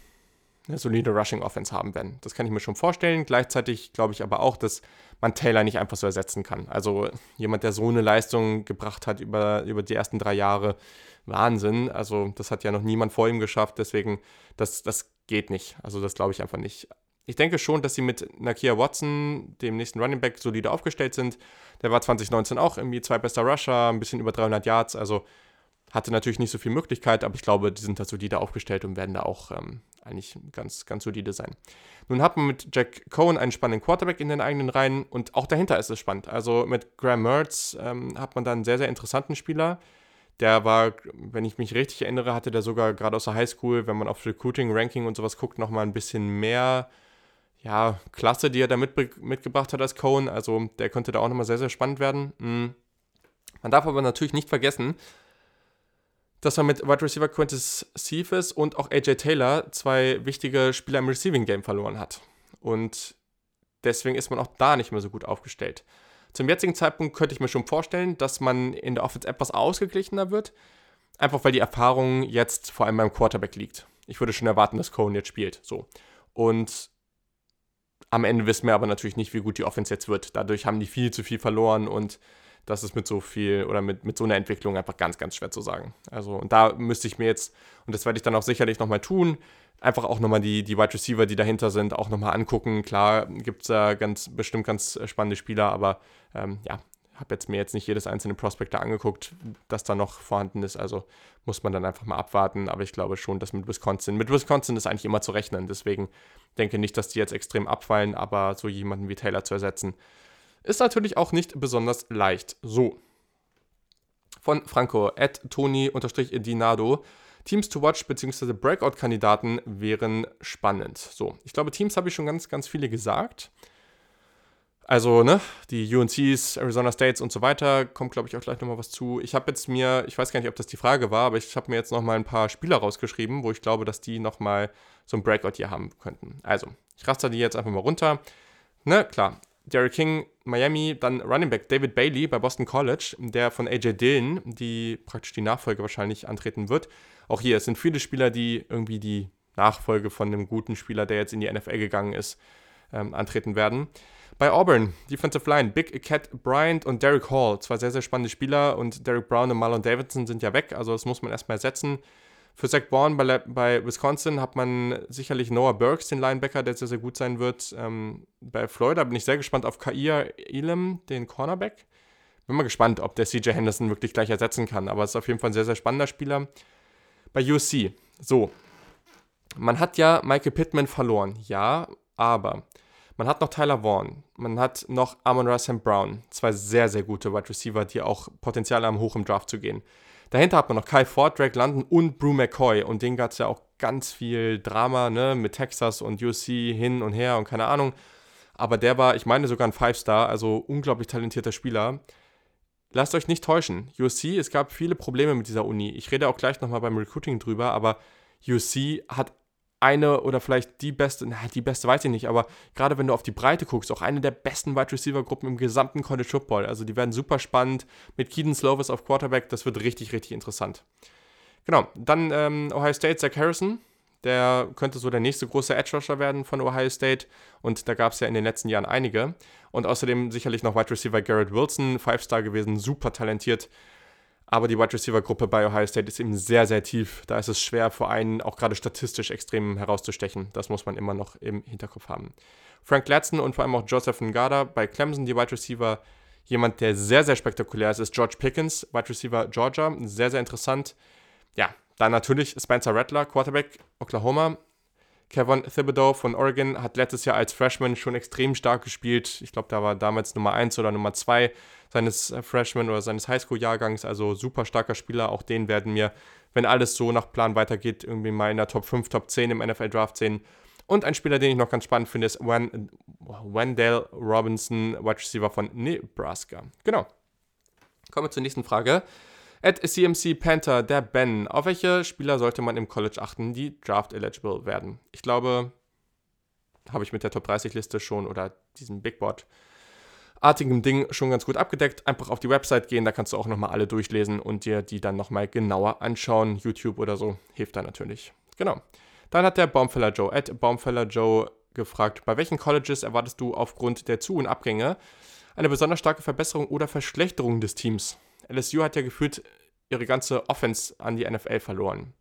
eine solide Rushing Offense haben werden. Das kann ich mir schon vorstellen. Gleichzeitig glaube ich aber auch, dass man Taylor nicht einfach so ersetzen kann. Also jemand, der so eine Leistung gebracht hat über, über die ersten drei Jahre, Wahnsinn. Also das hat ja noch niemand vor ihm geschafft. Deswegen, das, das geht nicht. Also das glaube ich einfach nicht. Ich denke schon, dass sie mit Nakia Watson, dem nächsten Running Back, solide aufgestellt sind. Der war 2019 auch irgendwie zwei bester Rusher, ein bisschen über 300 Yards, also hatte natürlich nicht so viel Möglichkeit, aber ich glaube, die sind da solide aufgestellt und werden da auch ähm, eigentlich ganz, ganz solide sein. Nun hat man mit Jack Cohen einen spannenden Quarterback in den eigenen Reihen und auch dahinter ist es spannend. Also mit Graham Mertz ähm, hat man da einen sehr, sehr interessanten Spieler, der war, wenn ich mich richtig erinnere, hatte der sogar gerade aus der Highschool, wenn man auf Recruiting, Ranking und sowas guckt, nochmal ein bisschen mehr ja, Klasse, die er da mit, mitgebracht hat als Cohen. Also der könnte da auch nochmal sehr, sehr spannend werden. Mhm. Man darf aber natürlich nicht vergessen, dass man mit Wide Receiver Quintus Cephas und auch AJ Taylor zwei wichtige Spieler im Receiving Game verloren hat. Und deswegen ist man auch da nicht mehr so gut aufgestellt. Zum jetzigen Zeitpunkt könnte ich mir schon vorstellen, dass man in der Offense etwas ausgeglichener wird. Einfach weil die Erfahrung jetzt vor allem beim Quarterback liegt. Ich würde schon erwarten, dass Cohen jetzt spielt. So. Und am Ende wissen wir aber natürlich nicht, wie gut die Offense jetzt wird. Dadurch haben die viel zu viel verloren und das ist mit so viel oder mit, mit so einer Entwicklung einfach ganz, ganz schwer zu sagen. Also, und da müsste ich mir jetzt, und das werde ich dann auch sicherlich nochmal tun, einfach auch nochmal die, die Wide Receiver, die dahinter sind, auch nochmal angucken. Klar gibt es da ganz bestimmt ganz spannende Spieler, aber ähm, ja, habe jetzt mir jetzt nicht jedes einzelne Prospect da angeguckt, das da noch vorhanden ist. Also muss man dann einfach mal abwarten. Aber ich glaube schon, dass mit Wisconsin, mit Wisconsin ist eigentlich immer zu rechnen. Deswegen denke ich nicht, dass die jetzt extrem abfallen, aber so jemanden wie Taylor zu ersetzen, ist natürlich auch nicht besonders leicht. So. Von Franco, at Toni-Dinado. Teams to watch bzw. Breakout-Kandidaten wären spannend. So, ich glaube, Teams habe ich schon ganz, ganz viele gesagt. Also, ne, die UNCs, Arizona States und so weiter, kommt, glaube ich, auch gleich nochmal was zu. Ich habe jetzt mir, ich weiß gar nicht, ob das die Frage war, aber ich habe mir jetzt nochmal ein paar Spieler rausgeschrieben, wo ich glaube, dass die nochmal so ein Breakout hier haben könnten. Also, ich raster die jetzt einfach mal runter. Ne, klar, Derrick King, Miami, dann Running Back David Bailey bei Boston College, der von AJ Dillon, die praktisch die Nachfolge wahrscheinlich antreten wird. Auch hier, es sind viele Spieler, die irgendwie die Nachfolge von einem guten Spieler, der jetzt in die NFL gegangen ist, ähm, antreten werden. Bei Auburn, Defensive Line, Big Cat Bryant und Derek Hall. Zwei sehr, sehr spannende Spieler und Derek Brown und Marlon Davidson sind ja weg, also das muss man erstmal ersetzen. Für Zach Bourne bei, bei, Wisconsin hat man sicherlich Noah Burks, den Linebacker, der sehr, sehr gut sein wird. Ähm, bei Florida bin ich sehr gespannt auf Kair Elam, den Cornerback. Bin mal gespannt, ob der CJ Henderson wirklich gleich ersetzen kann, aber es ist auf jeden Fall ein sehr, sehr spannender Spieler. Bei UC, so, man hat ja Michael Pittman verloren, ja, aber man hat noch Tyler Vaughn, man hat noch Amon Russell Brown, zwei sehr, sehr gute Wide Receiver, die auch Potenzial haben, hoch im Draft zu gehen. Dahinter hat man noch Kyle Ford, Drake London und Brew McCoy und den gab es ja auch ganz viel Drama, ne, mit Texas und UC hin und her und keine Ahnung. Aber der war, ich meine, sogar ein Five-Star, also unglaublich talentierter Spieler. Lasst euch nicht täuschen. UC, es gab viele Probleme mit dieser Uni. Ich rede auch gleich nochmal beim Recruiting drüber, aber UC hat eine oder vielleicht die beste, na, die beste weiß ich nicht, aber gerade wenn du auf die Breite guckst, auch eine der besten Wide Receiver Gruppen im gesamten College Football. Also die werden super spannend mit Keaton Slovis auf Quarterback, das wird richtig, richtig interessant. Genau, dann ähm, Ohio State, Zach Harrison, der könnte so der nächste große Edge Rusher werden von Ohio State und da gab es ja in den letzten Jahren einige. Und außerdem sicherlich noch Wide Receiver Garrett Wilson, Five-Star gewesen, super talentiert aber die Wide Receiver Gruppe bei Ohio State ist eben sehr, sehr tief. Da ist es schwer für einen auch gerade statistisch extrem herauszustechen. Das muss man immer noch im Hinterkopf haben. Frank Ladson und vor allem auch Joseph Ngada bei Clemson, die Wide Receiver. Jemand, der sehr, sehr spektakulär ist, ist George Pickens, Wide Receiver Georgia. Sehr, sehr interessant. Ja, dann natürlich Spencer Rattler, Quarterback Oklahoma. Kevin Thibodeau von Oregon hat letztes Jahr als Freshman schon extrem stark gespielt. Ich glaube, da war damals Nummer 1 oder Nummer 2 seines äh, Freshman oder seines Highschool-Jahrgangs. Also super starker Spieler. Auch den werden wir, wenn alles so nach Plan weitergeht, irgendwie mal in der Top 5, Top 10 im NFL-Draft sehen. Und ein Spieler, den ich noch ganz spannend finde, ist Wendell Robinson, Wide Receiver von Nebraska. Genau. Kommen wir zur nächsten Frage. At CMC Panther, der Ben. Auf welche Spieler sollte man im College achten, die Draft eligible werden? Ich glaube, habe ich mit der Top 30 Liste schon oder diesem Big Board artigem Ding schon ganz gut abgedeckt. Einfach auf die Website gehen, da kannst du auch nochmal alle durchlesen und dir die dann nochmal genauer anschauen. YouTube oder so hilft da natürlich. Genau. Dann hat der Baumfeller Joe, at Baumfeller Joe, gefragt, bei welchen Colleges erwartest du aufgrund der Zu- und Abgänge eine besonders starke Verbesserung oder Verschlechterung des Teams? LSU hat ja gefühlt ihre ganze Offense an die NFL verloren.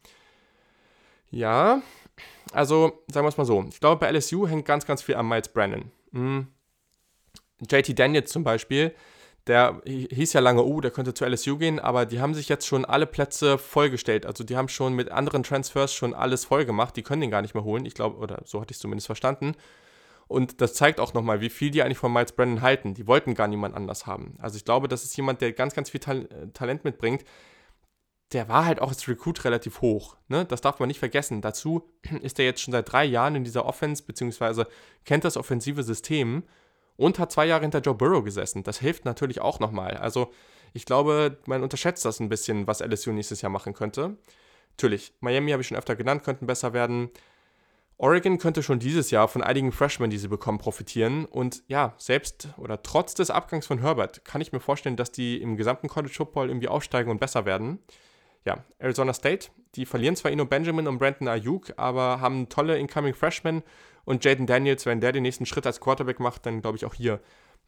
Ja, also sagen wir es mal so. Ich glaube, bei LSU hängt ganz, ganz viel an Miles Brennan. Hm. JT Daniels zum Beispiel, der hieß ja lange, oh, der könnte zu LSU gehen, aber die haben sich jetzt schon alle Plätze vollgestellt. Also die haben schon mit anderen Transfers schon alles voll gemacht. Die können den gar nicht mehr holen. Ich glaube, oder so hatte ich es zumindest verstanden. Und das zeigt auch nochmal, wie viel die eigentlich von Miles Brennan halten. Die wollten gar niemand anders haben. Also ich glaube, das ist jemand, der ganz, ganz viel Tal äh, Talent mitbringt. Der war halt auch als Recruit relativ hoch. Ne? Das darf man nicht vergessen. Dazu [clears throat] ist er jetzt schon seit drei Jahren in dieser Offense, beziehungsweise kennt das offensive System und hat zwei Jahre hinter Joe Burrow gesessen. Das hilft natürlich auch nochmal. Also ich glaube, man unterschätzt das ein bisschen, was LSU nächstes Jahr machen könnte. Natürlich, Miami habe ich schon öfter genannt, könnten besser werden. Oregon könnte schon dieses Jahr von einigen Freshmen, die sie bekommen, profitieren. Und ja, selbst oder trotz des Abgangs von Herbert kann ich mir vorstellen, dass die im gesamten College Football irgendwie aufsteigen und besser werden. Ja, Arizona State, die verlieren zwar Ino Benjamin und Brandon Ayuk, aber haben tolle Incoming Freshmen. Und Jaden Daniels, wenn der den nächsten Schritt als Quarterback macht, dann glaube ich auch hier,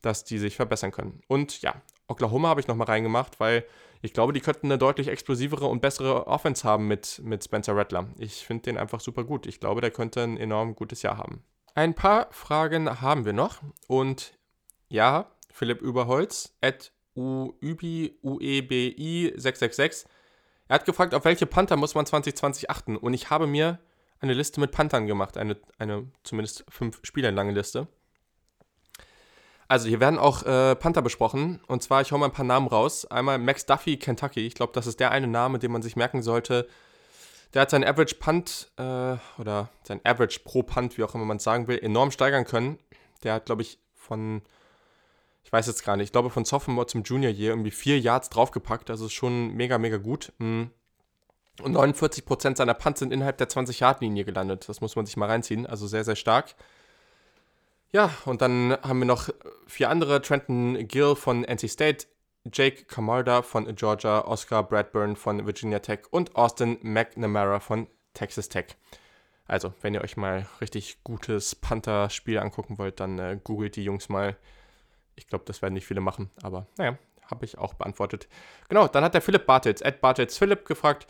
dass die sich verbessern können. Und ja, Oklahoma habe ich nochmal reingemacht, weil ich glaube, die könnten eine deutlich explosivere und bessere Offense haben mit, mit Spencer Rattler. Ich finde den einfach super gut. Ich glaube, der könnte ein enorm gutes Jahr haben. Ein paar Fragen haben wir noch. Und ja, Philipp Überholz, at UEBI 666. Er hat gefragt, auf welche Panther muss man 2020 achten? Und ich habe mir eine Liste mit Panthern gemacht, eine, eine zumindest fünf Spieler lange Liste. Also hier werden auch äh, Panther besprochen. Und zwar, ich hau mal ein paar Namen raus. Einmal Max Duffy, Kentucky. Ich glaube, das ist der eine Name, den man sich merken sollte. Der hat seinen Average Punt äh, oder sein Average pro Punt, wie auch immer man es sagen will, enorm steigern können. Der hat, glaube ich, von, ich weiß jetzt gar nicht, ich glaube von Sophomore zum Junior Year irgendwie vier Yards draufgepackt. Also ist schon mega, mega gut. Mm. Und 49% seiner Punts sind innerhalb der 20-Yard-Linie gelandet. Das muss man sich mal reinziehen. Also sehr, sehr stark. Ja, und dann haben wir noch vier andere. Trenton Gill von NC State, Jake Camarda von Georgia, Oscar Bradburn von Virginia Tech und Austin McNamara von Texas Tech. Also, wenn ihr euch mal richtig gutes Panther-Spiel angucken wollt, dann äh, googelt die Jungs mal. Ich glaube, das werden nicht viele machen, aber naja, habe ich auch beantwortet. Genau, dann hat der Philipp Bartels, Ed Bartels Philipp, gefragt,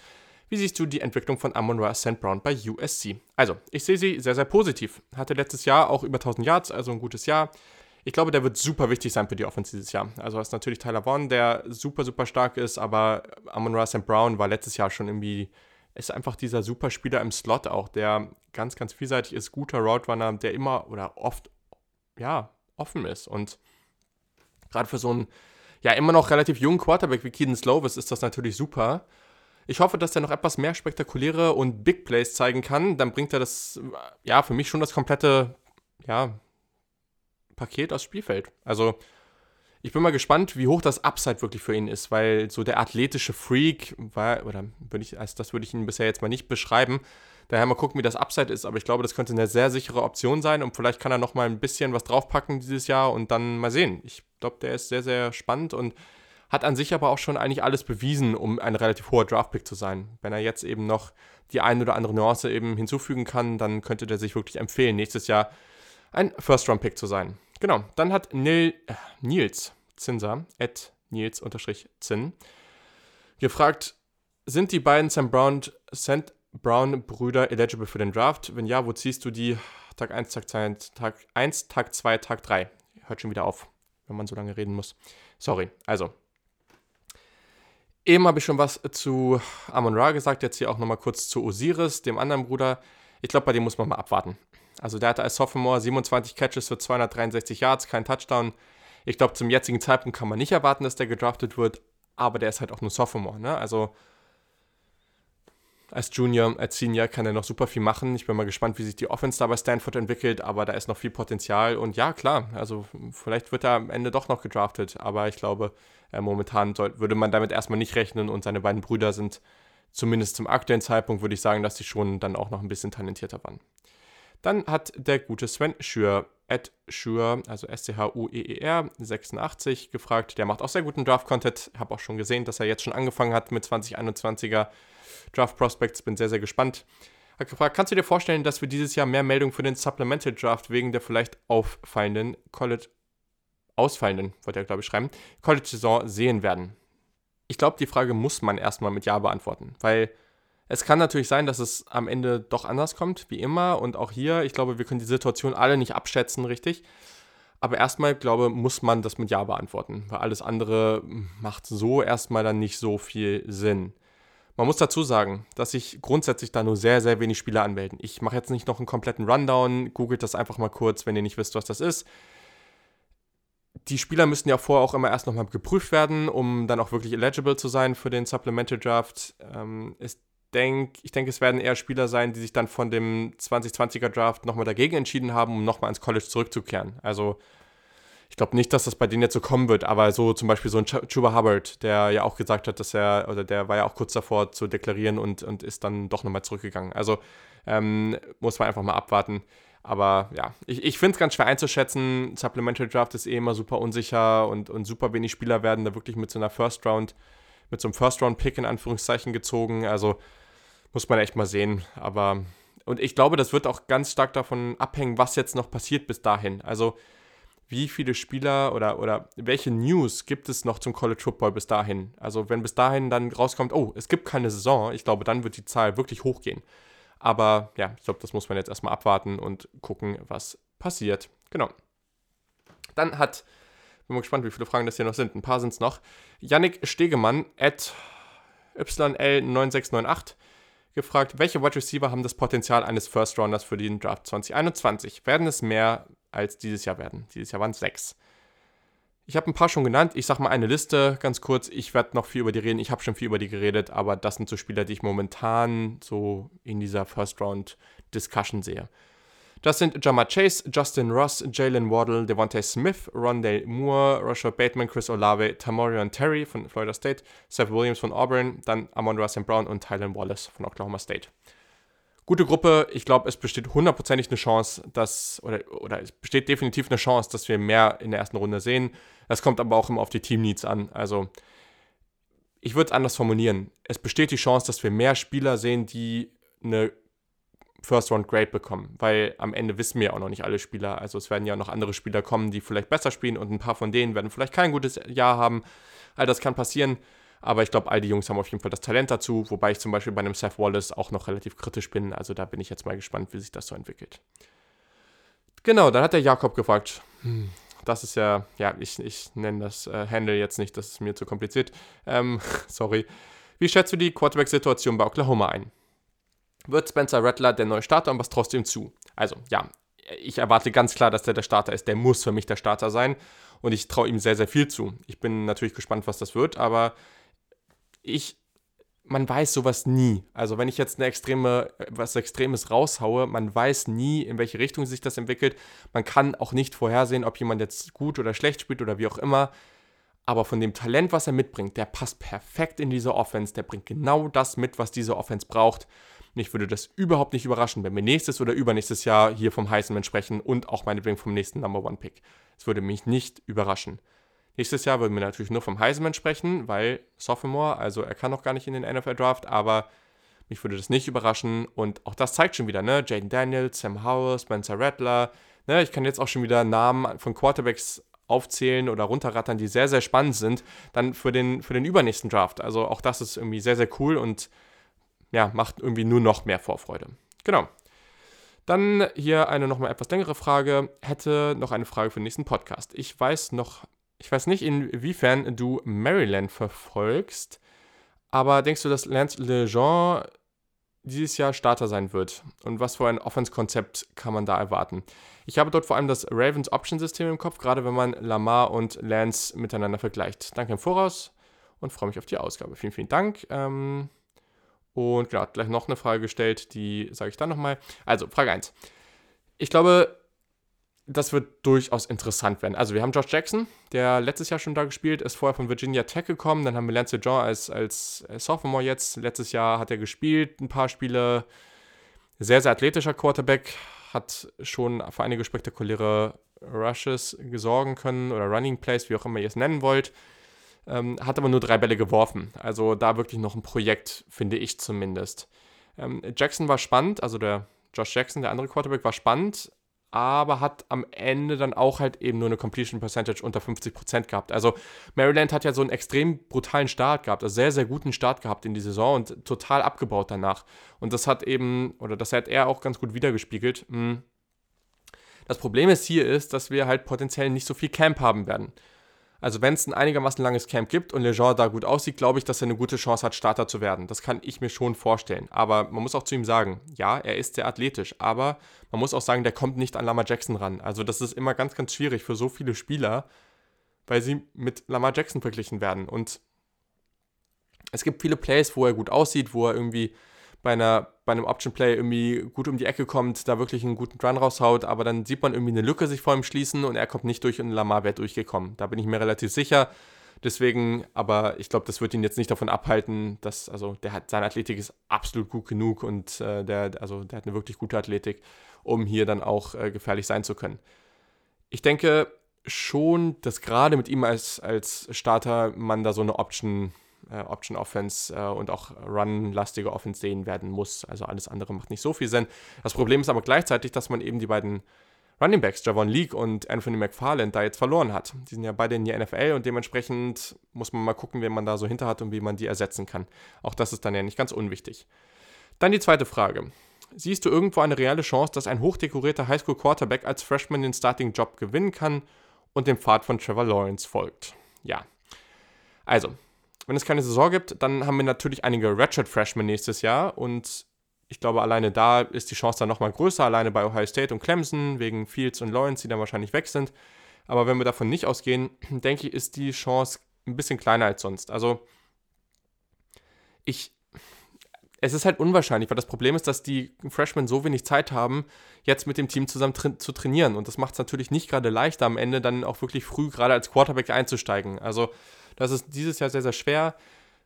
wie siehst du die Entwicklung von Amon Ra St. Brown bei USC? Also, ich sehe sie sehr, sehr positiv. Hatte letztes Jahr auch über 1000 Yards, also ein gutes Jahr. Ich glaube, der wird super wichtig sein für die Offense dieses Jahr. Also ist natürlich Tyler Vaughn, der super, super stark ist, aber Amon Ra St. Brown war letztes Jahr schon irgendwie, ist einfach dieser super Spieler im Slot auch, der ganz, ganz vielseitig ist, guter Roadrunner, der immer oder oft, ja, offen ist. Und gerade für so einen, ja, immer noch relativ jungen Quarterback wie Keaton Slovis ist das natürlich super. Ich hoffe, dass er noch etwas mehr spektakuläre und Big Plays zeigen kann. Dann bringt er das, ja, für mich schon das komplette, ja, Paket aufs Spielfeld. Also, ich bin mal gespannt, wie hoch das Upside wirklich für ihn ist, weil so der athletische Freak war, oder würde ich, also das würde ich ihn bisher jetzt mal nicht beschreiben. Daher mal gucken, wie das Upside ist, aber ich glaube, das könnte eine sehr sichere Option sein und vielleicht kann er noch mal ein bisschen was draufpacken dieses Jahr und dann mal sehen. Ich glaube, der ist sehr, sehr spannend und hat an sich aber auch schon eigentlich alles bewiesen, um ein relativ hoher Draftpick zu sein. Wenn er jetzt eben noch die ein oder andere Nuance eben hinzufügen kann, dann könnte der sich wirklich empfehlen, nächstes Jahr ein First-Round-Pick zu sein. Genau, dann hat Nil, äh, Nils Zinser, at Nils-Zinn, gefragt, sind die beiden Sam Brown, St. Brown Brüder eligible für den Draft? Wenn ja, wo ziehst du die? Tag 1, Tag 2, Tag 1, Tag 2, Tag 3. Hört schon wieder auf, wenn man so lange reden muss. Sorry. Also, Eben habe ich schon was zu Amon Ra gesagt, jetzt hier auch nochmal kurz zu Osiris, dem anderen Bruder. Ich glaube, bei dem muss man mal abwarten. Also der hatte als Sophomore 27 Catches für 263 Yards, kein Touchdown. Ich glaube, zum jetzigen Zeitpunkt kann man nicht erwarten, dass der gedraftet wird, aber der ist halt auch nur Sophomore. Ne? Also als Junior, als Senior kann er noch super viel machen. Ich bin mal gespannt, wie sich die Offense da bei Stanford entwickelt, aber da ist noch viel Potenzial. Und ja, klar, also vielleicht wird er am Ende doch noch gedraftet, aber ich glaube, äh, momentan soll, würde man damit erstmal nicht rechnen und seine beiden Brüder sind zumindest zum aktuellen Zeitpunkt, würde ich sagen, dass sie schon dann auch noch ein bisschen talentierter waren. Dann hat der gute Sven Schür, Ed Schür, also S-C-H-U-E-E-R, 86, gefragt. Der macht auch sehr guten Draft-Content. Habe auch schon gesehen, dass er jetzt schon angefangen hat mit 2021er Draft Prospects. Bin sehr, sehr gespannt. Hat gefragt, kannst du dir vorstellen, dass wir dieses Jahr mehr Meldungen für den Supplemental Draft wegen der vielleicht auffallenden College, ausfallenden, wollte er glaube ich schreiben, College-Saison sehen werden? Ich glaube, die Frage muss man erstmal mit Ja beantworten, weil es kann natürlich sein, dass es am Ende doch anders kommt, wie immer. Und auch hier, ich glaube, wir können die Situation alle nicht abschätzen, richtig. Aber erstmal, glaube muss man das mit Ja beantworten, weil alles andere macht so erstmal dann nicht so viel Sinn. Man muss dazu sagen, dass sich grundsätzlich da nur sehr, sehr wenig Spieler anmelden. Ich mache jetzt nicht noch einen kompletten Rundown, googelt das einfach mal kurz, wenn ihr nicht wisst, was das ist. Die Spieler müssen ja vorher auch immer erst nochmal geprüft werden, um dann auch wirklich eligible zu sein für den Supplemental Draft. Ähm, denk, ich denke, es werden eher Spieler sein, die sich dann von dem 2020er Draft nochmal dagegen entschieden haben, um nochmal ins College zurückzukehren. Also ich glaube nicht, dass das bei denen jetzt so kommen wird, aber so zum Beispiel so ein Chuba Hubbard, der ja auch gesagt hat, dass er, oder der war ja auch kurz davor zu deklarieren und, und ist dann doch nochmal zurückgegangen. Also ähm, muss man einfach mal abwarten. Aber ja, ich, ich finde es ganz schwer einzuschätzen. Supplementary Draft ist eh immer super unsicher und, und super wenig Spieler werden da wirklich mit so einer First Round, mit so einem First Round Pick in Anführungszeichen gezogen. Also muss man echt mal sehen. Aber, und ich glaube, das wird auch ganz stark davon abhängen, was jetzt noch passiert bis dahin. Also, wie viele Spieler oder, oder welche News gibt es noch zum College Football bis dahin? Also, wenn bis dahin dann rauskommt, oh, es gibt keine Saison, ich glaube, dann wird die Zahl wirklich hochgehen. Aber ja, ich glaube, das muss man jetzt erstmal abwarten und gucken, was passiert. Genau. Dann hat, bin mal gespannt, wie viele Fragen das hier noch sind. Ein paar sind es noch. Yannick Stegemann at YL9698 gefragt, welche Wide Receiver haben das Potenzial eines First Rounders für den Draft 2021? Werden es mehr als dieses Jahr werden? Dieses Jahr waren es sechs. Ich habe ein paar schon genannt. Ich sage mal eine Liste ganz kurz. Ich werde noch viel über die reden. Ich habe schon viel über die geredet, aber das sind so Spieler, die ich momentan so in dieser First Round Discussion sehe. Das sind Jamar Chase, Justin Ross, Jalen Waddle, Devontae Smith, Rondale Moore, Rashad Bateman, Chris Olave, Tamorian Terry von Florida State, Seth Williams von Auburn, dann Amon Russell Brown und Tylen Wallace von Oklahoma State gute Gruppe. Ich glaube, es besteht hundertprozentig eine Chance, dass, oder, oder es besteht definitiv eine Chance, dass wir mehr in der ersten Runde sehen. Das kommt aber auch immer auf die Team-Needs an. Also, ich würde es anders formulieren. Es besteht die Chance, dass wir mehr Spieler sehen, die eine First Round Grade bekommen, weil am Ende wissen wir auch noch nicht alle Spieler. Also es werden ja noch andere Spieler kommen, die vielleicht besser spielen und ein paar von denen werden vielleicht kein gutes Jahr haben. All das kann passieren. Aber ich glaube, all die Jungs haben auf jeden Fall das Talent dazu, wobei ich zum Beispiel bei einem Seth Wallace auch noch relativ kritisch bin. Also da bin ich jetzt mal gespannt, wie sich das so entwickelt. Genau, dann hat der Jakob gefragt. Hm, das ist ja, ja, ich, ich nenne das äh, Handle jetzt nicht, das ist mir zu kompliziert. Ähm, [laughs] sorry. Wie schätzt du die Quarterback-Situation bei Oklahoma ein? Wird Spencer Rattler der neue Starter und was traust du ihm zu? Also, ja, ich erwarte ganz klar, dass der der Starter ist. Der muss für mich der Starter sein und ich traue ihm sehr, sehr viel zu. Ich bin natürlich gespannt, was das wird, aber ich, man weiß sowas nie. Also wenn ich jetzt eine extreme, was Extremes raushaue, man weiß nie, in welche Richtung sich das entwickelt. Man kann auch nicht vorhersehen, ob jemand jetzt gut oder schlecht spielt oder wie auch immer. Aber von dem Talent, was er mitbringt, der passt perfekt in diese Offense. Der bringt genau das mit, was diese Offense braucht. Mich würde das überhaupt nicht überraschen, wenn wir nächstes oder übernächstes Jahr hier vom Heisman sprechen und auch meinetwegen vom nächsten Number One Pick. Es würde mich nicht überraschen. Nächstes Jahr würden wir natürlich nur vom Heisman sprechen, weil Sophomore, also er kann noch gar nicht in den NFL Draft, aber mich würde das nicht überraschen. Und auch das zeigt schon wieder, ne? Jaden Daniels, Sam Howell, Spencer Rattler. Ne? Ich kann jetzt auch schon wieder Namen von Quarterbacks aufzählen oder runterrattern, die sehr, sehr spannend sind, dann für den, für den übernächsten Draft. Also auch das ist irgendwie sehr, sehr cool und ja, macht irgendwie nur noch mehr Vorfreude. Genau. Dann hier eine nochmal etwas längere Frage. Hätte noch eine Frage für den nächsten Podcast. Ich weiß noch ich weiß nicht, inwiefern du Maryland verfolgst, aber denkst du, dass Lance Lejean dieses Jahr Starter sein wird? Und was für ein Offense-Konzept kann man da erwarten? Ich habe dort vor allem das Ravens Option-System im Kopf, gerade wenn man Lamar und Lance miteinander vergleicht. Danke im Voraus und freue mich auf die Ausgabe. Vielen, vielen Dank. Ähm, und genau, gleich noch eine Frage gestellt, die sage ich dann nochmal. Also, Frage 1. Ich glaube, das wird durchaus interessant werden. Also wir haben Josh Jackson, der letztes Jahr schon da gespielt, ist vorher von Virginia Tech gekommen. Dann haben wir Lance John als, als Sophomore jetzt. Letztes Jahr hat er gespielt, ein paar Spiele. Sehr, sehr athletischer Quarterback, hat schon für einige spektakuläre Rushes gesorgen können oder Running Plays, wie auch immer ihr es nennen wollt. Ähm, hat aber nur drei Bälle geworfen. Also da wirklich noch ein Projekt, finde ich zumindest. Ähm, Jackson war spannend, also der Josh Jackson, der andere Quarterback, war spannend, aber hat am Ende dann auch halt eben nur eine Completion Percentage unter 50% gehabt. Also Maryland hat ja so einen extrem brutalen Start gehabt, also sehr, sehr guten Start gehabt in die Saison und total abgebaut danach. Und das hat eben, oder das hat er auch ganz gut wiedergespiegelt. Hm. Das Problem ist hier ist, dass wir halt potenziell nicht so viel Camp haben werden. Also wenn es ein einigermaßen langes Camp gibt und Lejean da gut aussieht, glaube ich, dass er eine gute Chance hat, Starter zu werden. Das kann ich mir schon vorstellen. Aber man muss auch zu ihm sagen, ja, er ist sehr athletisch, aber man muss auch sagen, der kommt nicht an Lamar Jackson ran. Also das ist immer ganz, ganz schwierig für so viele Spieler, weil sie mit Lamar Jackson verglichen werden. Und es gibt viele Plays, wo er gut aussieht, wo er irgendwie bei, einer, bei einem Option Play irgendwie gut um die Ecke kommt, da wirklich einen guten Run raushaut, aber dann sieht man irgendwie eine Lücke sich vor ihm schließen und er kommt nicht durch und Lamar wäre durchgekommen. Da bin ich mir relativ sicher. Deswegen, aber ich glaube, das wird ihn jetzt nicht davon abhalten, dass, also der hat, seine Athletik ist absolut gut genug und äh, der, also der hat eine wirklich gute Athletik, um hier dann auch äh, gefährlich sein zu können. Ich denke schon, dass gerade mit ihm als, als Starter man da so eine Option äh, Option Offense äh, und auch Run-lastige Offense sehen werden muss. Also alles andere macht nicht so viel Sinn. Das Problem ist aber gleichzeitig, dass man eben die beiden Running Backs, Javon Leake und Anthony McFarland, da jetzt verloren hat. Die sind ja beide in der NFL und dementsprechend muss man mal gucken, wen man da so hinter hat und wie man die ersetzen kann. Auch das ist dann ja nicht ganz unwichtig. Dann die zweite Frage. Siehst du irgendwo eine reelle Chance, dass ein hochdekorierter Highschool Quarterback als Freshman den Starting Job gewinnen kann und dem Pfad von Trevor Lawrence folgt? Ja. Also, wenn es keine Saison gibt, dann haben wir natürlich einige Ratchet Freshmen nächstes Jahr und ich glaube, alleine da ist die Chance dann nochmal größer, alleine bei Ohio State und Clemson, wegen Fields und Lawrence, die dann wahrscheinlich weg sind. Aber wenn wir davon nicht ausgehen, [clears throat] denke ich, ist die Chance ein bisschen kleiner als sonst. Also ich, es ist halt unwahrscheinlich, weil das Problem ist, dass die Freshmen so wenig Zeit haben, jetzt mit dem Team zusammen tra zu trainieren. Und das macht es natürlich nicht gerade leichter, am Ende dann auch wirklich früh gerade als Quarterback einzusteigen. Also das ist dieses Jahr sehr, sehr schwer.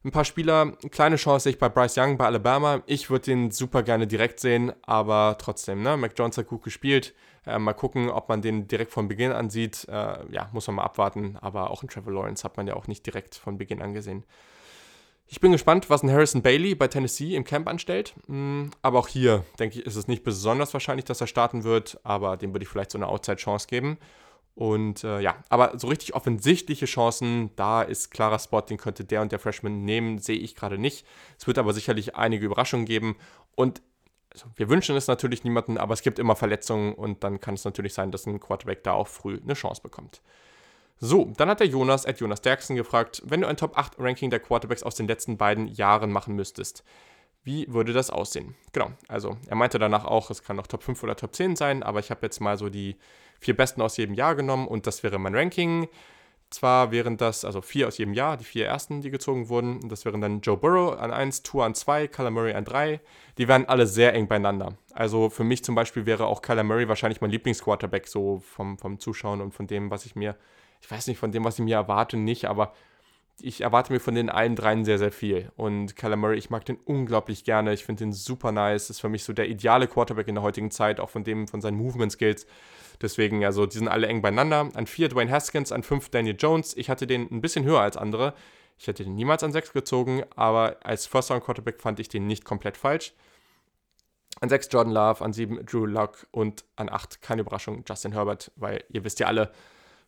Ein paar Spieler, kleine Chance sehe ich bei Bryce Young bei Alabama. Ich würde den super gerne direkt sehen, aber trotzdem, ne? Mac Jones hat gut gespielt. Äh, mal gucken, ob man den direkt von Beginn an sieht. Äh, ja, muss man mal abwarten. Aber auch in Trevor Lawrence hat man ja auch nicht direkt von Beginn an gesehen. Ich bin gespannt, was ein Harrison Bailey bei Tennessee im Camp anstellt. Hm, aber auch hier, denke ich, ist es nicht besonders wahrscheinlich, dass er starten wird. Aber dem würde ich vielleicht so eine Outside-Chance geben. Und äh, ja, aber so richtig offensichtliche Chancen, da ist klarer Spot, den könnte der und der Freshman nehmen, sehe ich gerade nicht. Es wird aber sicherlich einige Überraschungen geben. Und also, wir wünschen es natürlich niemanden, aber es gibt immer Verletzungen und dann kann es natürlich sein, dass ein Quarterback da auch früh eine Chance bekommt. So, dann hat der Jonas, at Jonas Derksen, gefragt, wenn du ein Top 8 Ranking der Quarterbacks aus den letzten beiden Jahren machen müsstest, wie würde das aussehen? Genau, also er meinte danach auch, es kann auch Top 5 oder Top 10 sein, aber ich habe jetzt mal so die vier besten aus jedem Jahr genommen und das wäre mein Ranking. Zwar wären das, also vier aus jedem Jahr, die vier ersten, die gezogen wurden. Das wären dann Joe Burrow an 1, Tour an 2, Kyler Murray an 3. Die wären alle sehr eng beieinander. Also für mich zum Beispiel wäre auch Kyler Murray wahrscheinlich mein Lieblingsquarterback, so vom, vom Zuschauen und von dem, was ich mir, ich weiß nicht, von dem, was ich mir erwarte, nicht, aber ich erwarte mir von den allen dreien sehr, sehr viel. Und Kyler Murray, ich mag den unglaublich gerne. Ich finde den super nice. Ist für mich so der ideale Quarterback in der heutigen Zeit, auch von dem, von seinen Movement Skills. Deswegen, also, die sind alle eng beieinander. An 4 Dwayne Haskins, an 5 Daniel Jones. Ich hatte den ein bisschen höher als andere. Ich hätte den niemals an 6 gezogen, aber als First-Round-Quarterback fand ich den nicht komplett falsch. An 6 Jordan Love, an 7 Drew Luck und an 8, keine Überraschung, Justin Herbert, weil ihr wisst ja alle,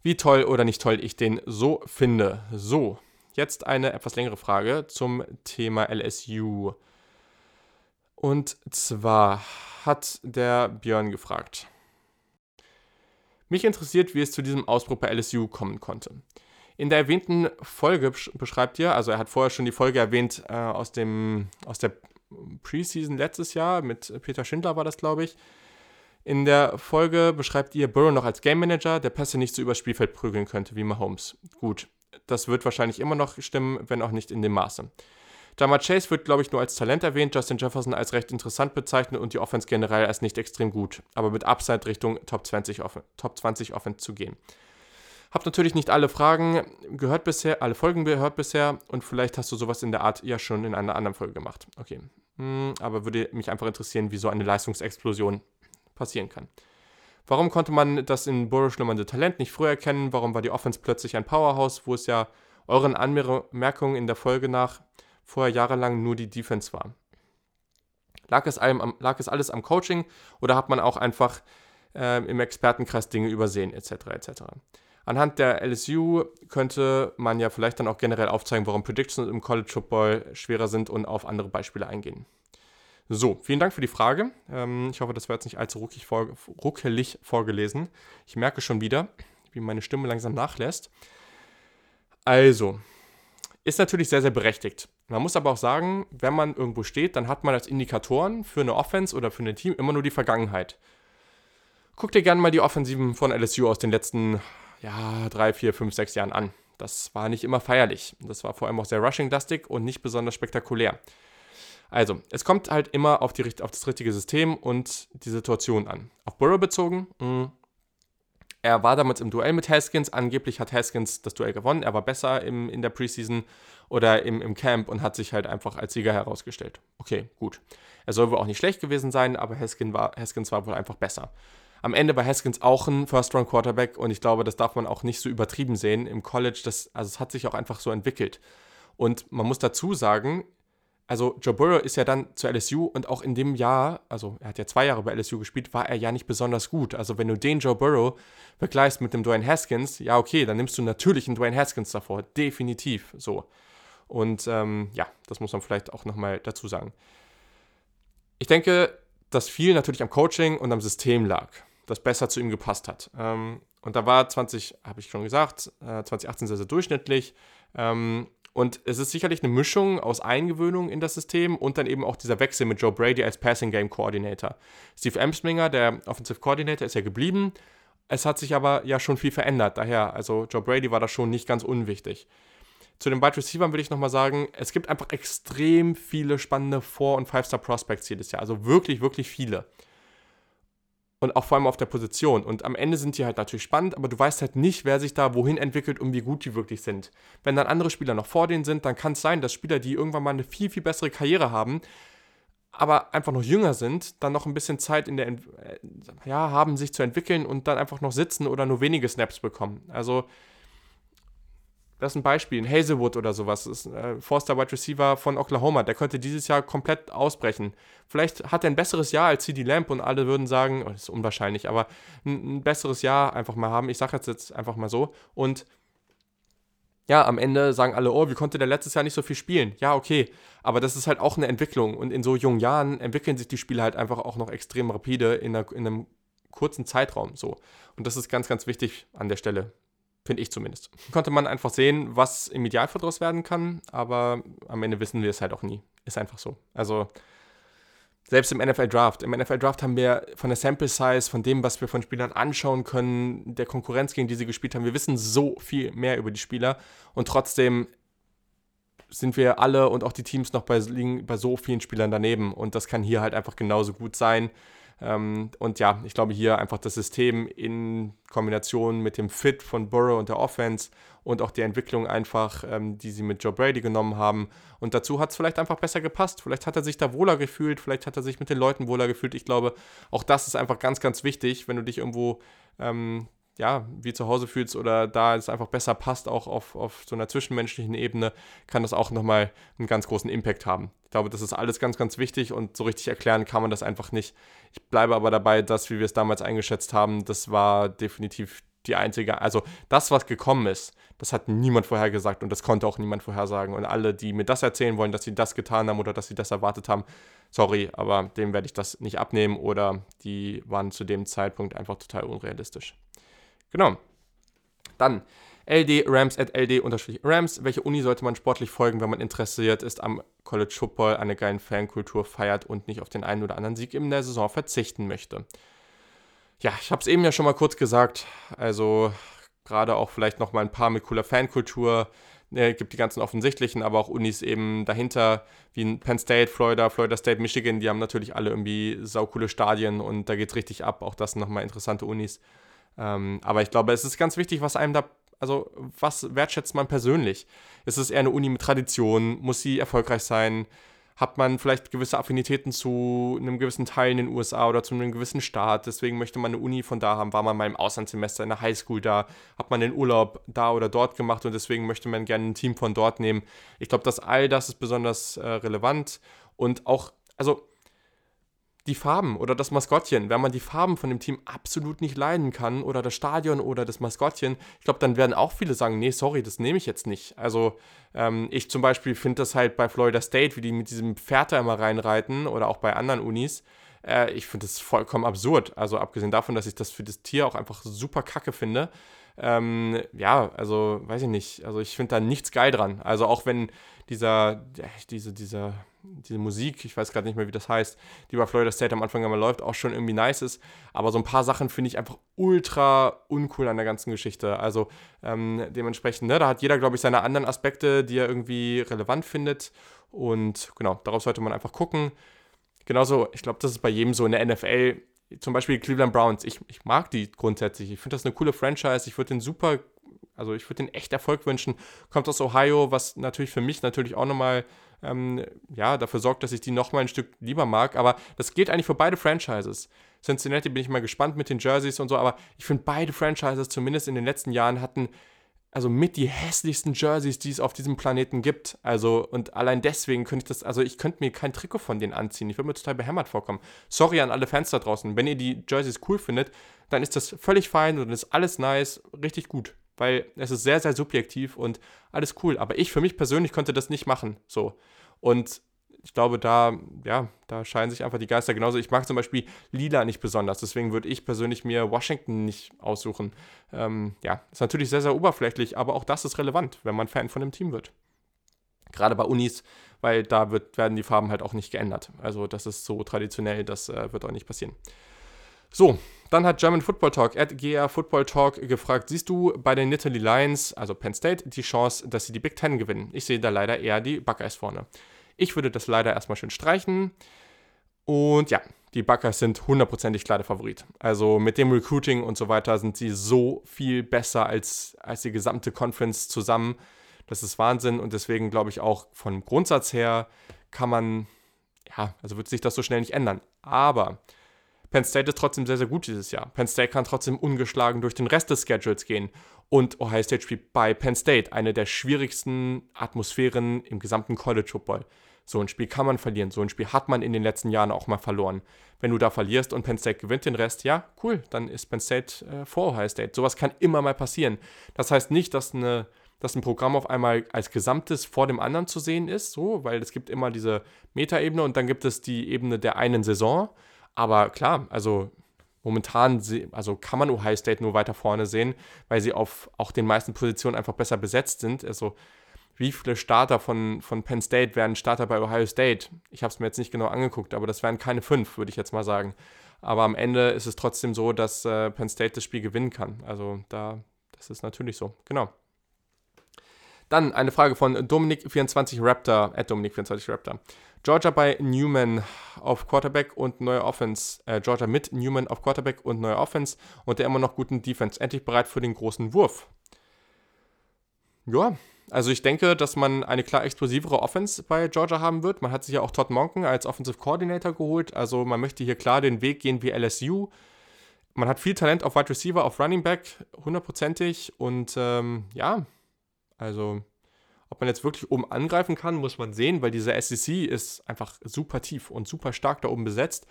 wie toll oder nicht toll ich den so finde. So, jetzt eine etwas längere Frage zum Thema LSU. Und zwar hat der Björn gefragt. Mich interessiert, wie es zu diesem Ausbruch bei LSU kommen konnte. In der erwähnten Folge beschreibt ihr, also er hat vorher schon die Folge erwähnt äh, aus, dem, aus der Preseason letztes Jahr, mit Peter Schindler war das, glaube ich. In der Folge beschreibt ihr Burrow noch als Game Manager, der Pässe nicht so übers Spielfeld prügeln könnte wie Mahomes. Gut, das wird wahrscheinlich immer noch stimmen, wenn auch nicht in dem Maße. Jamar Chase wird, glaube ich, nur als Talent erwähnt, Justin Jefferson als recht interessant bezeichnet und die Offense generell als nicht extrem gut, aber mit Upside Richtung Top 20, Offen Top 20 Offense zu gehen. Hab natürlich nicht alle Fragen gehört bisher, alle Folgen gehört bisher und vielleicht hast du sowas in der Art ja schon in einer anderen Folge gemacht. Okay. Hm, aber würde mich einfach interessieren, wie so eine Leistungsexplosion passieren kann. Warum konnte man das in Burrow schlummernde Talent nicht früher erkennen? Warum war die Offense plötzlich ein Powerhouse, wo es ja euren Anmerkungen in der Folge nach vorher jahrelang nur die Defense war. Lag es, allem, lag es alles am Coaching oder hat man auch einfach äh, im Expertenkreis Dinge übersehen, etc. etc. Anhand der LSU könnte man ja vielleicht dann auch generell aufzeigen, warum Predictions im College Football schwerer sind und auf andere Beispiele eingehen. So, vielen Dank für die Frage. Ähm, ich hoffe, das war jetzt nicht allzu ruckig vor, ruckelig vorgelesen. Ich merke schon wieder, wie meine Stimme langsam nachlässt. Also, ist natürlich sehr, sehr berechtigt. Man muss aber auch sagen, wenn man irgendwo steht, dann hat man als Indikatoren für eine Offense oder für ein Team immer nur die Vergangenheit. Guck dir gerne mal die Offensiven von LSU aus den letzten ja, drei, vier, fünf, sechs Jahren an. Das war nicht immer feierlich. Das war vor allem auch sehr rushing-lastig und nicht besonders spektakulär. Also, es kommt halt immer auf, die, auf das richtige System und die Situation an. Auf Burrow bezogen, mh, hm, er war damals im Duell mit Haskins. Angeblich hat Haskins das Duell gewonnen. Er war besser im, in der Preseason oder im, im Camp und hat sich halt einfach als Sieger herausgestellt. Okay, gut. Er soll wohl auch nicht schlecht gewesen sein, aber Haskins war, Haskins war wohl einfach besser. Am Ende war Haskins auch ein First-Round-Quarterback und ich glaube, das darf man auch nicht so übertrieben sehen. Im College, das, also es hat sich auch einfach so entwickelt. Und man muss dazu sagen, also Joe Burrow ist ja dann zu LSU und auch in dem Jahr, also er hat ja zwei Jahre bei LSU gespielt, war er ja nicht besonders gut. Also wenn du den Joe Burrow vergleichst mit dem Dwayne Haskins, ja okay, dann nimmst du natürlich einen Dwayne Haskins davor, definitiv so. Und ähm, ja, das muss man vielleicht auch nochmal dazu sagen. Ich denke, dass viel natürlich am Coaching und am System lag, das besser zu ihm gepasst hat. Ähm, und da war 20, habe ich schon gesagt, äh, 2018 sehr, sehr durchschnittlich. Ähm, und es ist sicherlich eine Mischung aus Eingewöhnung in das System und dann eben auch dieser Wechsel mit Joe Brady als Passing Game Coordinator. Steve Emsminger, der Offensive Coordinator, ist ja geblieben. Es hat sich aber ja schon viel verändert. Daher, also Joe Brady war da schon nicht ganz unwichtig. Zu den Wide Receivers will ich nochmal sagen, es gibt einfach extrem viele spannende Four- und Five-Star Prospects jedes Jahr. Also wirklich, wirklich viele. Und auch vor allem auf der Position. Und am Ende sind die halt natürlich spannend, aber du weißt halt nicht, wer sich da wohin entwickelt und wie gut die wirklich sind. Wenn dann andere Spieler noch vor denen sind, dann kann es sein, dass Spieler, die irgendwann mal eine viel, viel bessere Karriere haben, aber einfach noch jünger sind, dann noch ein bisschen Zeit in der, äh, ja, haben, sich zu entwickeln und dann einfach noch sitzen oder nur wenige Snaps bekommen. Also das ist ein Beispiel, ein Hazelwood oder sowas, ist ein äh, Forster Wide Receiver von Oklahoma, der könnte dieses Jahr komplett ausbrechen. Vielleicht hat er ein besseres Jahr als CD Lamp und alle würden sagen, oh, das ist unwahrscheinlich, aber ein, ein besseres Jahr einfach mal haben. Ich sage jetzt, jetzt einfach mal so. Und ja, am Ende sagen alle, oh, wie konnte der letztes Jahr nicht so viel spielen? Ja, okay, aber das ist halt auch eine Entwicklung und in so jungen Jahren entwickeln sich die Spiele halt einfach auch noch extrem rapide in, einer, in einem kurzen Zeitraum so. Und das ist ganz, ganz wichtig an der Stelle. Finde ich zumindest. Konnte man einfach sehen, was im Idealfall draus werden kann, aber am Ende wissen wir es halt auch nie. Ist einfach so. Also, selbst im NFL Draft. Im NFL Draft haben wir von der Sample Size, von dem, was wir von Spielern anschauen können, der Konkurrenz, gegen die sie gespielt haben, wir wissen so viel mehr über die Spieler und trotzdem sind wir alle und auch die Teams noch bei, liegen bei so vielen Spielern daneben und das kann hier halt einfach genauso gut sein. Ähm, und ja, ich glaube hier einfach das System in Kombination mit dem Fit von Burrow und der Offense und auch die Entwicklung einfach, ähm, die sie mit Joe Brady genommen haben. Und dazu hat es vielleicht einfach besser gepasst. Vielleicht hat er sich da wohler gefühlt, vielleicht hat er sich mit den Leuten wohler gefühlt. Ich glaube, auch das ist einfach ganz, ganz wichtig, wenn du dich irgendwo ähm, ja, wie zu Hause fühlst oder da es einfach besser passt, auch auf, auf so einer zwischenmenschlichen Ebene, kann das auch nochmal einen ganz großen Impact haben. Ich glaube, das ist alles ganz, ganz wichtig und so richtig erklären kann man das einfach nicht. Ich bleibe aber dabei, dass, wie wir es damals eingeschätzt haben, das war definitiv die einzige, also das, was gekommen ist, das hat niemand vorhergesagt und das konnte auch niemand vorhersagen. Und alle, die mir das erzählen wollen, dass sie das getan haben oder dass sie das erwartet haben, sorry, aber dem werde ich das nicht abnehmen oder die waren zu dem Zeitpunkt einfach total unrealistisch. Genau. Dann LD Rams at LD-Rams. Welche Uni sollte man sportlich folgen, wenn man interessiert ist am College Football, eine geile Fankultur feiert und nicht auf den einen oder anderen Sieg in der Saison verzichten möchte? Ja, ich habe es eben ja schon mal kurz gesagt. Also gerade auch vielleicht noch mal ein paar mit cooler Fankultur. Ne, gibt die ganzen offensichtlichen, aber auch Unis eben dahinter, wie Penn State, Florida, Florida State, Michigan, die haben natürlich alle irgendwie saukoole Stadien und da geht es richtig ab. Auch das sind nochmal interessante Unis. Ähm, aber ich glaube, es ist ganz wichtig, was einem da, also was wertschätzt man persönlich? Ist es eher eine Uni mit Tradition? Muss sie erfolgreich sein? Hat man vielleicht gewisse Affinitäten zu einem gewissen Teil in den USA oder zu einem gewissen Staat? Deswegen möchte man eine Uni von da haben. War man mal im Auslandssemester in der Highschool da? Hat man den Urlaub da oder dort gemacht und deswegen möchte man gerne ein Team von dort nehmen? Ich glaube, dass all das ist besonders äh, relevant und auch, also die Farben oder das Maskottchen, wenn man die Farben von dem Team absolut nicht leiden kann oder das Stadion oder das Maskottchen, ich glaube, dann werden auch viele sagen, nee, sorry, das nehme ich jetzt nicht. Also ähm, ich zum Beispiel finde das halt bei Florida State, wie die mit diesem Pferd da immer reinreiten oder auch bei anderen Unis, äh, ich finde das vollkommen absurd. Also abgesehen davon, dass ich das für das Tier auch einfach super kacke finde. Ähm, ja, also weiß ich nicht. Also ich finde da nichts geil dran. Also auch wenn dieser, diese, dieser diese Musik, ich weiß gerade nicht mehr, wie das heißt, die bei Florida State am Anfang immer läuft, auch schon irgendwie nice ist. Aber so ein paar Sachen finde ich einfach ultra uncool an der ganzen Geschichte. Also ähm, dementsprechend, ne, da hat jeder, glaube ich, seine anderen Aspekte, die er irgendwie relevant findet. Und genau, darauf sollte man einfach gucken. Genauso, ich glaube, das ist bei jedem so in der NFL. Zum Beispiel Cleveland Browns. Ich, ich mag die grundsätzlich. Ich finde das eine coole Franchise. Ich würde den super, also ich würde den echt Erfolg wünschen. Kommt aus Ohio, was natürlich für mich natürlich auch nochmal ähm, ja, dafür sorgt, dass ich die nochmal ein Stück lieber mag. Aber das gilt eigentlich für beide Franchises. Cincinnati bin ich mal gespannt mit den Jerseys und so, aber ich finde beide Franchises zumindest in den letzten Jahren hatten also mit die hässlichsten Jerseys, die es auf diesem Planeten gibt. Also, und allein deswegen könnte ich das, also ich könnte mir kein Trikot von denen anziehen. Ich würde mir total behämmert vorkommen. Sorry an alle Fans da draußen. Wenn ihr die Jerseys cool findet, dann ist das völlig fein und ist alles nice, richtig gut weil es ist sehr, sehr subjektiv und alles cool. Aber ich für mich persönlich konnte das nicht machen. So. Und ich glaube, da, ja, da scheinen sich einfach die Geister genauso. Ich mag zum Beispiel Lila nicht besonders, deswegen würde ich persönlich mir Washington nicht aussuchen. Ähm, ja, ist natürlich sehr, sehr oberflächlich, aber auch das ist relevant, wenn man Fan von dem Team wird. Gerade bei Unis, weil da wird, werden die Farben halt auch nicht geändert. Also das ist so traditionell, das äh, wird auch nicht passieren. So, dann hat German Football Talk, at GR Football Talk, gefragt, siehst du bei den Nittany Lions, also Penn State, die Chance, dass sie die Big Ten gewinnen? Ich sehe da leider eher die Buckeyes vorne. Ich würde das leider erstmal schön streichen. Und ja, die Buckeyes sind hundertprozentig klar der Favorit. Also mit dem Recruiting und so weiter sind sie so viel besser als, als die gesamte Conference zusammen. Das ist Wahnsinn und deswegen glaube ich auch vom Grundsatz her kann man, ja, also wird sich das so schnell nicht ändern. Aber Penn State ist trotzdem sehr, sehr gut dieses Jahr. Penn State kann trotzdem ungeschlagen durch den Rest des Schedules gehen. Und Ohio State spielt bei Penn State eine der schwierigsten Atmosphären im gesamten College Football. So ein Spiel kann man verlieren. So ein Spiel hat man in den letzten Jahren auch mal verloren. Wenn du da verlierst und Penn State gewinnt den Rest, ja, cool, dann ist Penn State äh, vor Ohio State. Sowas kann immer mal passieren. Das heißt nicht, dass, eine, dass ein Programm auf einmal als Gesamtes vor dem anderen zu sehen ist, so, weil es gibt immer diese Metaebene und dann gibt es die Ebene der einen Saison. Aber klar, also momentan also kann man Ohio State nur weiter vorne sehen, weil sie auf auch den meisten Positionen einfach besser besetzt sind. Also wie viele Starter von, von Penn State werden Starter bei Ohio State? Ich habe es mir jetzt nicht genau angeguckt, aber das wären keine fünf, würde ich jetzt mal sagen. Aber am Ende ist es trotzdem so, dass äh, Penn State das Spiel gewinnen kann. Also da, das ist natürlich so. Genau. Dann eine Frage von Dominik24 Raptor, at Dominik24 Raptor. Georgia bei Newman auf Quarterback und neue Offense. Äh, Georgia mit Newman auf Quarterback und neue Offense und der immer noch guten Defense. Endlich bereit für den großen Wurf. Ja, also ich denke, dass man eine klar explosivere Offense bei Georgia haben wird. Man hat sich ja auch Todd Monken als Offensive Coordinator geholt. Also man möchte hier klar den Weg gehen wie LSU. Man hat viel Talent auf Wide Receiver, auf Running Back, hundertprozentig. Und ähm, ja, also ob man jetzt wirklich oben angreifen kann, muss man sehen, weil diese SEC ist einfach super tief und super stark da oben besetzt.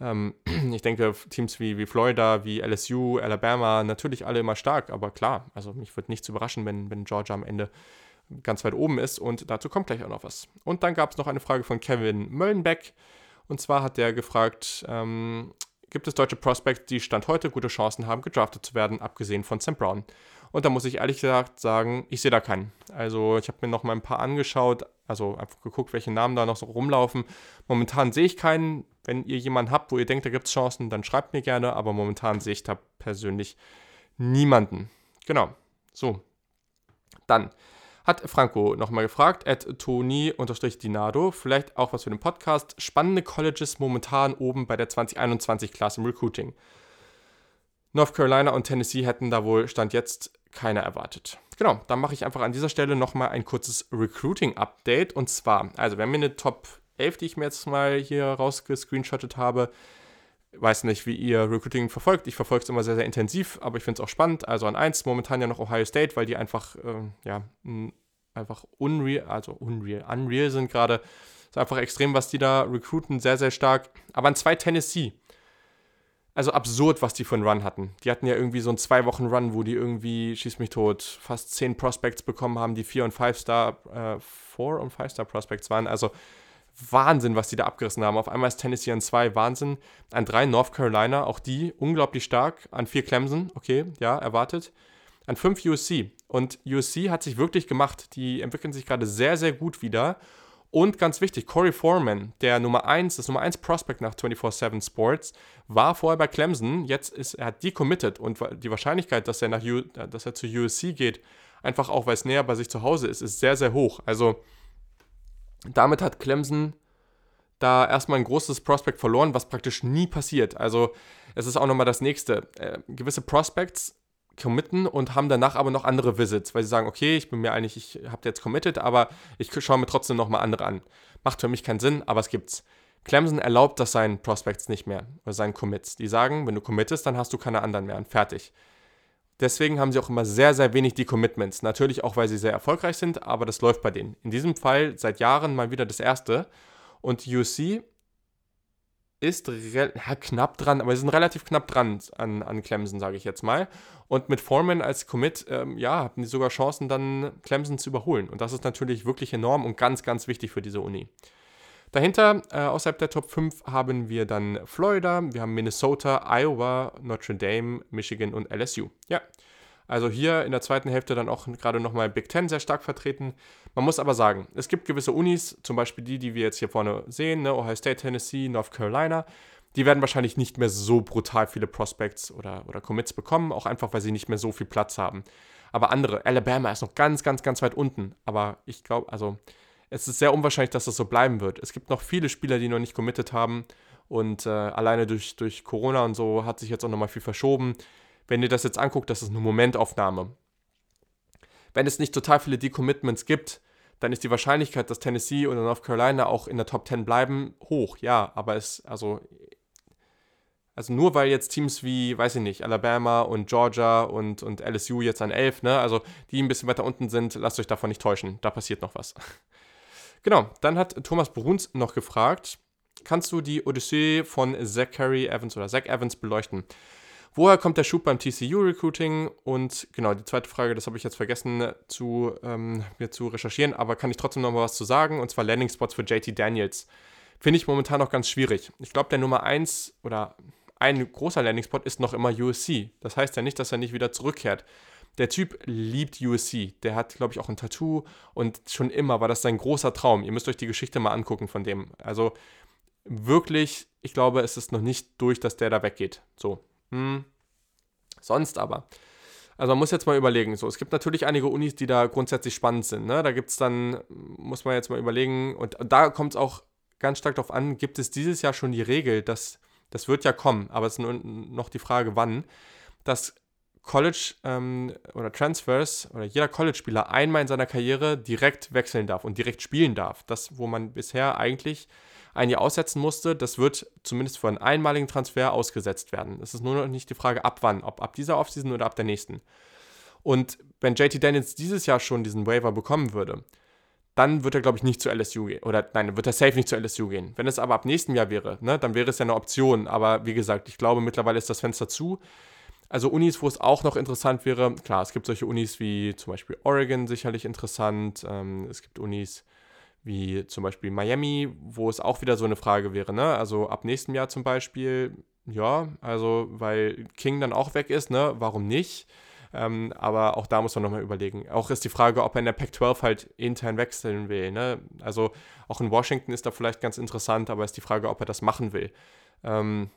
Ähm, [clears throat] ich denke, Teams wie, wie Florida, wie LSU, Alabama, natürlich alle immer stark, aber klar, also mich würde nichts überraschen, wenn, wenn Georgia am Ende ganz weit oben ist und dazu kommt gleich auch noch was. Und dann gab es noch eine Frage von Kevin Möllenbeck und zwar hat der gefragt, ähm, gibt es deutsche Prospects, die Stand heute gute Chancen haben, gedraftet zu werden, abgesehen von Sam Brown? Und da muss ich ehrlich gesagt sagen, ich sehe da keinen. Also ich habe mir noch mal ein paar angeschaut, also einfach geguckt, welche Namen da noch so rumlaufen. Momentan sehe ich keinen. Wenn ihr jemanden habt, wo ihr denkt, da gibt es Chancen, dann schreibt mir gerne. Aber momentan sehe ich da persönlich niemanden. Genau. So. Dann hat Franco nochmal gefragt, at Toni-Dinado, vielleicht auch was für den Podcast. Spannende Colleges momentan oben bei der 2021-Klasse im Recruiting. North Carolina und Tennessee hätten da wohl Stand jetzt keiner erwartet. Genau, dann mache ich einfach an dieser Stelle nochmal ein kurzes Recruiting-Update. Und zwar, also wir haben hier eine Top 11, die ich mir jetzt mal hier rausgescreenshottet habe. Weiß nicht, wie ihr Recruiting verfolgt. Ich verfolge es immer sehr, sehr intensiv, aber ich finde es auch spannend. Also an 1 momentan ja noch Ohio State, weil die einfach, äh, ja, einfach unreal, also unreal, unreal sind gerade. Ist einfach extrem, was die da recruiten, sehr, sehr stark. Aber an 2 Tennessee also absurd, was die für einen Run hatten. Die hatten ja irgendwie so einen zwei Wochen Run, wo die irgendwie, schieß mich tot, fast zehn Prospects bekommen haben, die vier und five Star, äh, four und five Star Prospects waren. Also Wahnsinn, was die da abgerissen haben. Auf einmal ist Tennessee an zwei, Wahnsinn. An drei North Carolina, auch die unglaublich stark. An vier Clemson, okay, ja, erwartet. An fünf USC. Und USC hat sich wirklich gemacht. Die entwickeln sich gerade sehr, sehr gut wieder. Und ganz wichtig, Corey Foreman, der Nummer 1, das Nummer 1 Prospect nach 24-7 Sports, war vorher bei Clemson, jetzt ist er hat decommitted und die Wahrscheinlichkeit, dass er, nach U, dass er zu USC geht, einfach auch, weil es näher bei sich zu Hause ist, ist sehr, sehr hoch. Also damit hat Clemson da erstmal ein großes Prospect verloren, was praktisch nie passiert. Also es ist auch nochmal das nächste. Äh, gewisse Prospects committen und haben danach aber noch andere Visits, weil sie sagen, okay, ich bin mir eigentlich, ich habe jetzt committed, aber ich schaue mir trotzdem nochmal andere an. Macht für mich keinen Sinn, aber es gibt's. Clemson erlaubt das seinen Prospects nicht mehr oder seinen Commits. Die sagen, wenn du committest, dann hast du keine anderen mehr und fertig. Deswegen haben sie auch immer sehr, sehr wenig die Commitments. Natürlich auch, weil sie sehr erfolgreich sind, aber das läuft bei denen. In diesem Fall seit Jahren mal wieder das erste. Und UC ist ja, knapp dran, aber sie sind relativ knapp dran an, an Clemson, sage ich jetzt mal. Und mit Foreman als Commit, ähm, ja, hatten die sogar Chancen, dann Clemson zu überholen. Und das ist natürlich wirklich enorm und ganz, ganz wichtig für diese Uni. Dahinter, äh, außerhalb der Top 5, haben wir dann Florida, wir haben Minnesota, Iowa, Notre Dame, Michigan und LSU. Ja, also hier in der zweiten Hälfte dann auch gerade nochmal Big Ten sehr stark vertreten. Man muss aber sagen, es gibt gewisse Unis, zum Beispiel die, die wir jetzt hier vorne sehen, ne, Ohio State, Tennessee, North Carolina, die werden wahrscheinlich nicht mehr so brutal viele Prospects oder, oder Commits bekommen, auch einfach, weil sie nicht mehr so viel Platz haben. Aber andere, Alabama ist noch ganz, ganz, ganz weit unten. Aber ich glaube, also es ist sehr unwahrscheinlich, dass das so bleiben wird. Es gibt noch viele Spieler, die noch nicht committed haben. Und äh, alleine durch, durch Corona und so hat sich jetzt auch nochmal viel verschoben. Wenn ihr das jetzt anguckt, das ist eine Momentaufnahme. Wenn es nicht total viele Decommitments gibt, dann ist die Wahrscheinlichkeit, dass Tennessee und North Carolina auch in der Top 10 bleiben, hoch, ja. Aber es, also also nur weil jetzt Teams wie, weiß ich nicht, Alabama und Georgia und, und LSU jetzt an 11, ne, also die ein bisschen weiter unten sind, lasst euch davon nicht täuschen, da passiert noch was. [laughs] genau, dann hat Thomas Bruns noch gefragt, kannst du die Odyssee von Zachary Evans oder Zach Evans beleuchten? Woher kommt der Schub beim TCU Recruiting? Und genau, die zweite Frage, das habe ich jetzt vergessen zu, ähm, mir zu recherchieren, aber kann ich trotzdem noch mal was zu sagen, und zwar Landing Spots für JT Daniels. Finde ich momentan noch ganz schwierig. Ich glaube, der Nummer 1 oder ein großer Landing-Spot ist noch immer USC. Das heißt ja nicht, dass er nicht wieder zurückkehrt. Der Typ liebt USC. Der hat, glaube ich, auch ein Tattoo und schon immer war das sein großer Traum. Ihr müsst euch die Geschichte mal angucken von dem. Also wirklich, ich glaube, es ist noch nicht durch, dass der da weggeht. So. Hm. Sonst aber. Also man muss jetzt mal überlegen, so, es gibt natürlich einige Unis, die da grundsätzlich spannend sind. Ne? Da gibt es dann, muss man jetzt mal überlegen, und da kommt es auch ganz stark darauf an, gibt es dieses Jahr schon die Regel, dass das wird ja kommen, aber es ist nur noch die Frage, wann, dass College ähm, oder Transfers oder jeder College-Spieler einmal in seiner Karriere direkt wechseln darf und direkt spielen darf. Das, wo man bisher eigentlich ein Jahr aussetzen musste, das wird zumindest für einen einmaligen Transfer ausgesetzt werden. Es ist nur noch nicht die Frage, ab wann, ob ab dieser Offseason oder ab der nächsten. Und wenn JT Daniels dieses Jahr schon diesen Waiver bekommen würde, dann wird er, glaube ich, nicht zu LSU gehen. Oder nein, wird er safe nicht zu LSU gehen. Wenn es aber ab nächstem Jahr wäre, ne, dann wäre es ja eine Option. Aber wie gesagt, ich glaube, mittlerweile ist das Fenster zu. Also Unis, wo es auch noch interessant wäre, klar, es gibt solche Unis wie zum Beispiel Oregon sicherlich interessant. Ähm, es gibt Unis wie zum Beispiel Miami, wo es auch wieder so eine Frage wäre. Ne? Also ab nächstem Jahr zum Beispiel, ja, also weil King dann auch weg ist, ne? warum nicht? Ähm, aber auch da muss man nochmal überlegen. Auch ist die Frage, ob er in der Pac-12 halt intern wechseln will. Ne? Also auch in Washington ist da vielleicht ganz interessant, aber ist die Frage, ob er das machen will. Ähm,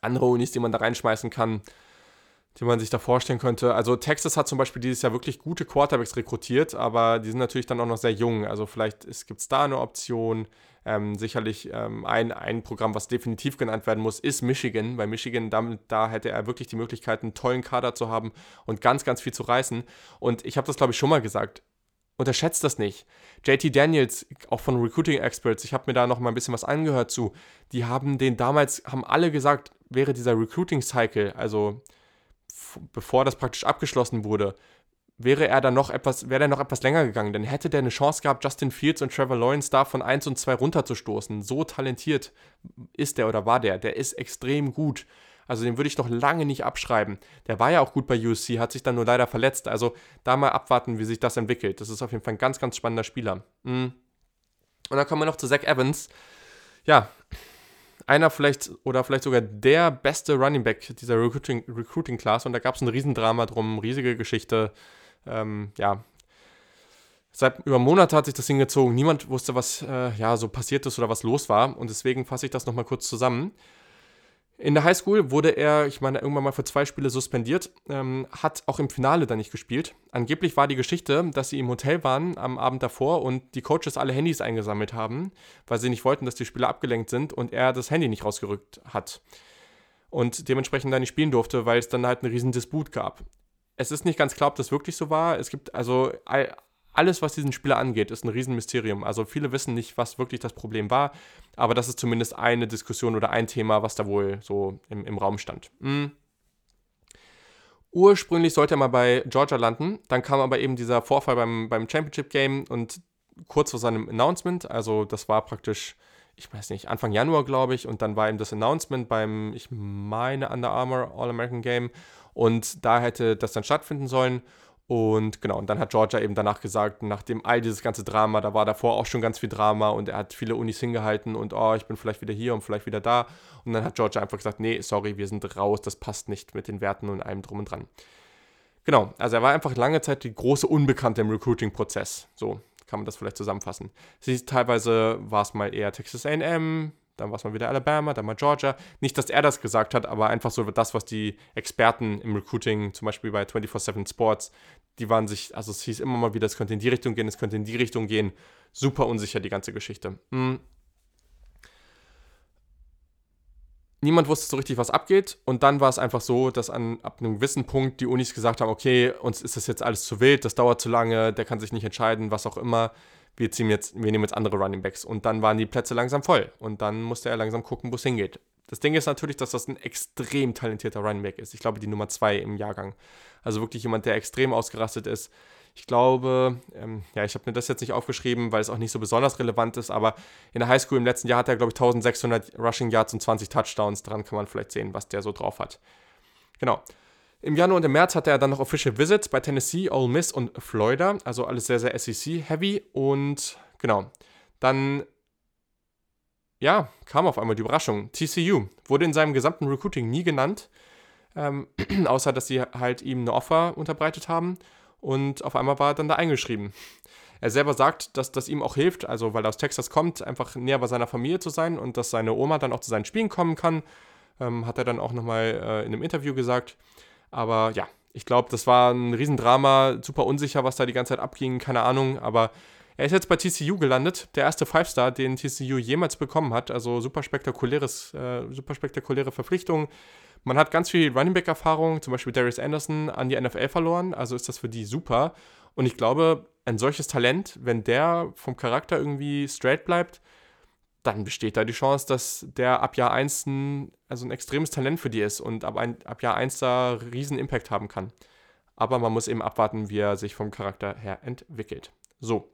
andere Unis, die man da reinschmeißen kann, die man sich da vorstellen könnte. Also Texas hat zum Beispiel dieses Jahr wirklich gute Quarterbacks rekrutiert, aber die sind natürlich dann auch noch sehr jung. Also vielleicht gibt es da eine Option. Ähm, sicherlich ähm, ein, ein Programm, was definitiv genannt werden muss, ist Michigan. Bei Michigan, damit, da hätte er wirklich die Möglichkeit, einen tollen Kader zu haben und ganz, ganz viel zu reißen. Und ich habe das, glaube ich, schon mal gesagt. Unterschätzt das nicht. JT Daniels, auch von Recruiting Experts, ich habe mir da noch mal ein bisschen was angehört zu. Die haben den damals, haben alle gesagt, wäre dieser Recruiting Cycle, also bevor das praktisch abgeschlossen wurde, wäre er dann noch etwas, wäre er noch etwas länger gegangen, dann hätte der eine Chance gehabt, Justin Fields und Trevor Lawrence da von 1 und 2 runterzustoßen. So talentiert ist der oder war der. Der ist extrem gut. Also den würde ich noch lange nicht abschreiben. Der war ja auch gut bei USC, hat sich dann nur leider verletzt. Also da mal abwarten, wie sich das entwickelt. Das ist auf jeden Fall ein ganz, ganz spannender Spieler. Mhm. Und dann kommen wir noch zu Zach Evans. Ja, einer vielleicht oder vielleicht sogar der beste Running Back dieser Recruiting, Recruiting Class und da gab es ein Riesendrama drum, riesige Geschichte. Ähm, ja, seit über Monate hat sich das hingezogen. Niemand wusste, was äh, ja so passiert ist oder was los war und deswegen fasse ich das nochmal kurz zusammen. In der Highschool wurde er, ich meine, irgendwann mal für zwei Spiele suspendiert, ähm, hat auch im Finale dann nicht gespielt. Angeblich war die Geschichte, dass sie im Hotel waren am Abend davor und die Coaches alle Handys eingesammelt haben, weil sie nicht wollten, dass die Spieler abgelenkt sind und er das Handy nicht rausgerückt hat. Und dementsprechend dann nicht spielen durfte, weil es dann halt einen riesen Disput gab. Es ist nicht ganz klar, ob das wirklich so war. Es gibt also alles, was diesen Spieler angeht, ist ein Riesenmysterium. Also viele wissen nicht, was wirklich das Problem war, aber das ist zumindest eine Diskussion oder ein Thema, was da wohl so im, im Raum stand. Mhm. Ursprünglich sollte er mal bei Georgia landen, dann kam aber eben dieser Vorfall beim, beim Championship Game und kurz vor seinem Announcement, also das war praktisch, ich weiß nicht, Anfang Januar, glaube ich, und dann war eben das Announcement beim, ich meine, Under Armour All-American Game und da hätte das dann stattfinden sollen. Und genau, und dann hat Georgia eben danach gesagt, nachdem all dieses ganze Drama, da war davor auch schon ganz viel Drama und er hat viele Unis hingehalten und oh, ich bin vielleicht wieder hier und vielleicht wieder da. Und dann hat Georgia einfach gesagt, nee, sorry, wir sind raus, das passt nicht mit den Werten und allem drum und dran. Genau, also er war einfach lange Zeit die große Unbekannte im Recruiting-Prozess. So kann man das vielleicht zusammenfassen. Sie, teilweise war es mal eher Texas AM, dann war es mal wieder Alabama, dann mal Georgia. Nicht, dass er das gesagt hat, aber einfach so das, was die Experten im Recruiting, zum Beispiel bei 24-7 Sports, die waren sich, also es hieß immer mal wieder, es könnte in die Richtung gehen, es könnte in die Richtung gehen. Super unsicher, die ganze Geschichte. Hm. Niemand wusste so richtig, was abgeht. Und dann war es einfach so, dass an, ab einem gewissen Punkt die Unis gesagt haben, okay, uns ist das jetzt alles zu wild, das dauert zu lange, der kann sich nicht entscheiden, was auch immer wir ziehen jetzt, wir nehmen jetzt andere Running Backs. Und dann waren die Plätze langsam voll. Und dann musste er langsam gucken, wo es hingeht. Das Ding ist natürlich, dass das ein extrem talentierter Running Back ist. Ich glaube, die Nummer zwei im Jahrgang. Also wirklich jemand, der extrem ausgerastet ist. Ich glaube, ähm, ja, ich habe mir das jetzt nicht aufgeschrieben, weil es auch nicht so besonders relevant ist, aber in der Highschool im letzten Jahr hat er, glaube ich, 1600 Rushing Yards und 20 Touchdowns. Daran kann man vielleicht sehen, was der so drauf hat. Genau. Im Januar und im März hatte er dann noch Official Visits bei Tennessee, Ole Miss und Florida. Also alles sehr, sehr SEC-heavy. Und genau, dann ja, kam auf einmal die Überraschung. TCU wurde in seinem gesamten Recruiting nie genannt, ähm, [clears throat] außer dass sie halt ihm eine Offer unterbreitet haben. Und auf einmal war er dann da eingeschrieben. Er selber sagt, dass das ihm auch hilft, also weil er aus Texas kommt, einfach näher bei seiner Familie zu sein und dass seine Oma dann auch zu seinen Spielen kommen kann. Ähm, hat er dann auch nochmal äh, in einem Interview gesagt. Aber ja, ich glaube, das war ein Riesendrama, super unsicher, was da die ganze Zeit abging, keine Ahnung. Aber er ist jetzt bei TCU gelandet, der erste Five-Star, den TCU jemals bekommen hat. Also super spektakuläres, äh, super spektakuläre Verpflichtung. Man hat ganz viel Running Back-Erfahrung, zum Beispiel Darius Anderson an die NFL verloren, also ist das für die super. Und ich glaube, ein solches Talent, wenn der vom Charakter irgendwie straight bleibt, dann besteht da die Chance, dass der ab Jahr 1 ein, also ein extremes Talent für die ist und ab, ein, ab Jahr 1 da riesen Impact haben kann. Aber man muss eben abwarten, wie er sich vom Charakter her entwickelt. So.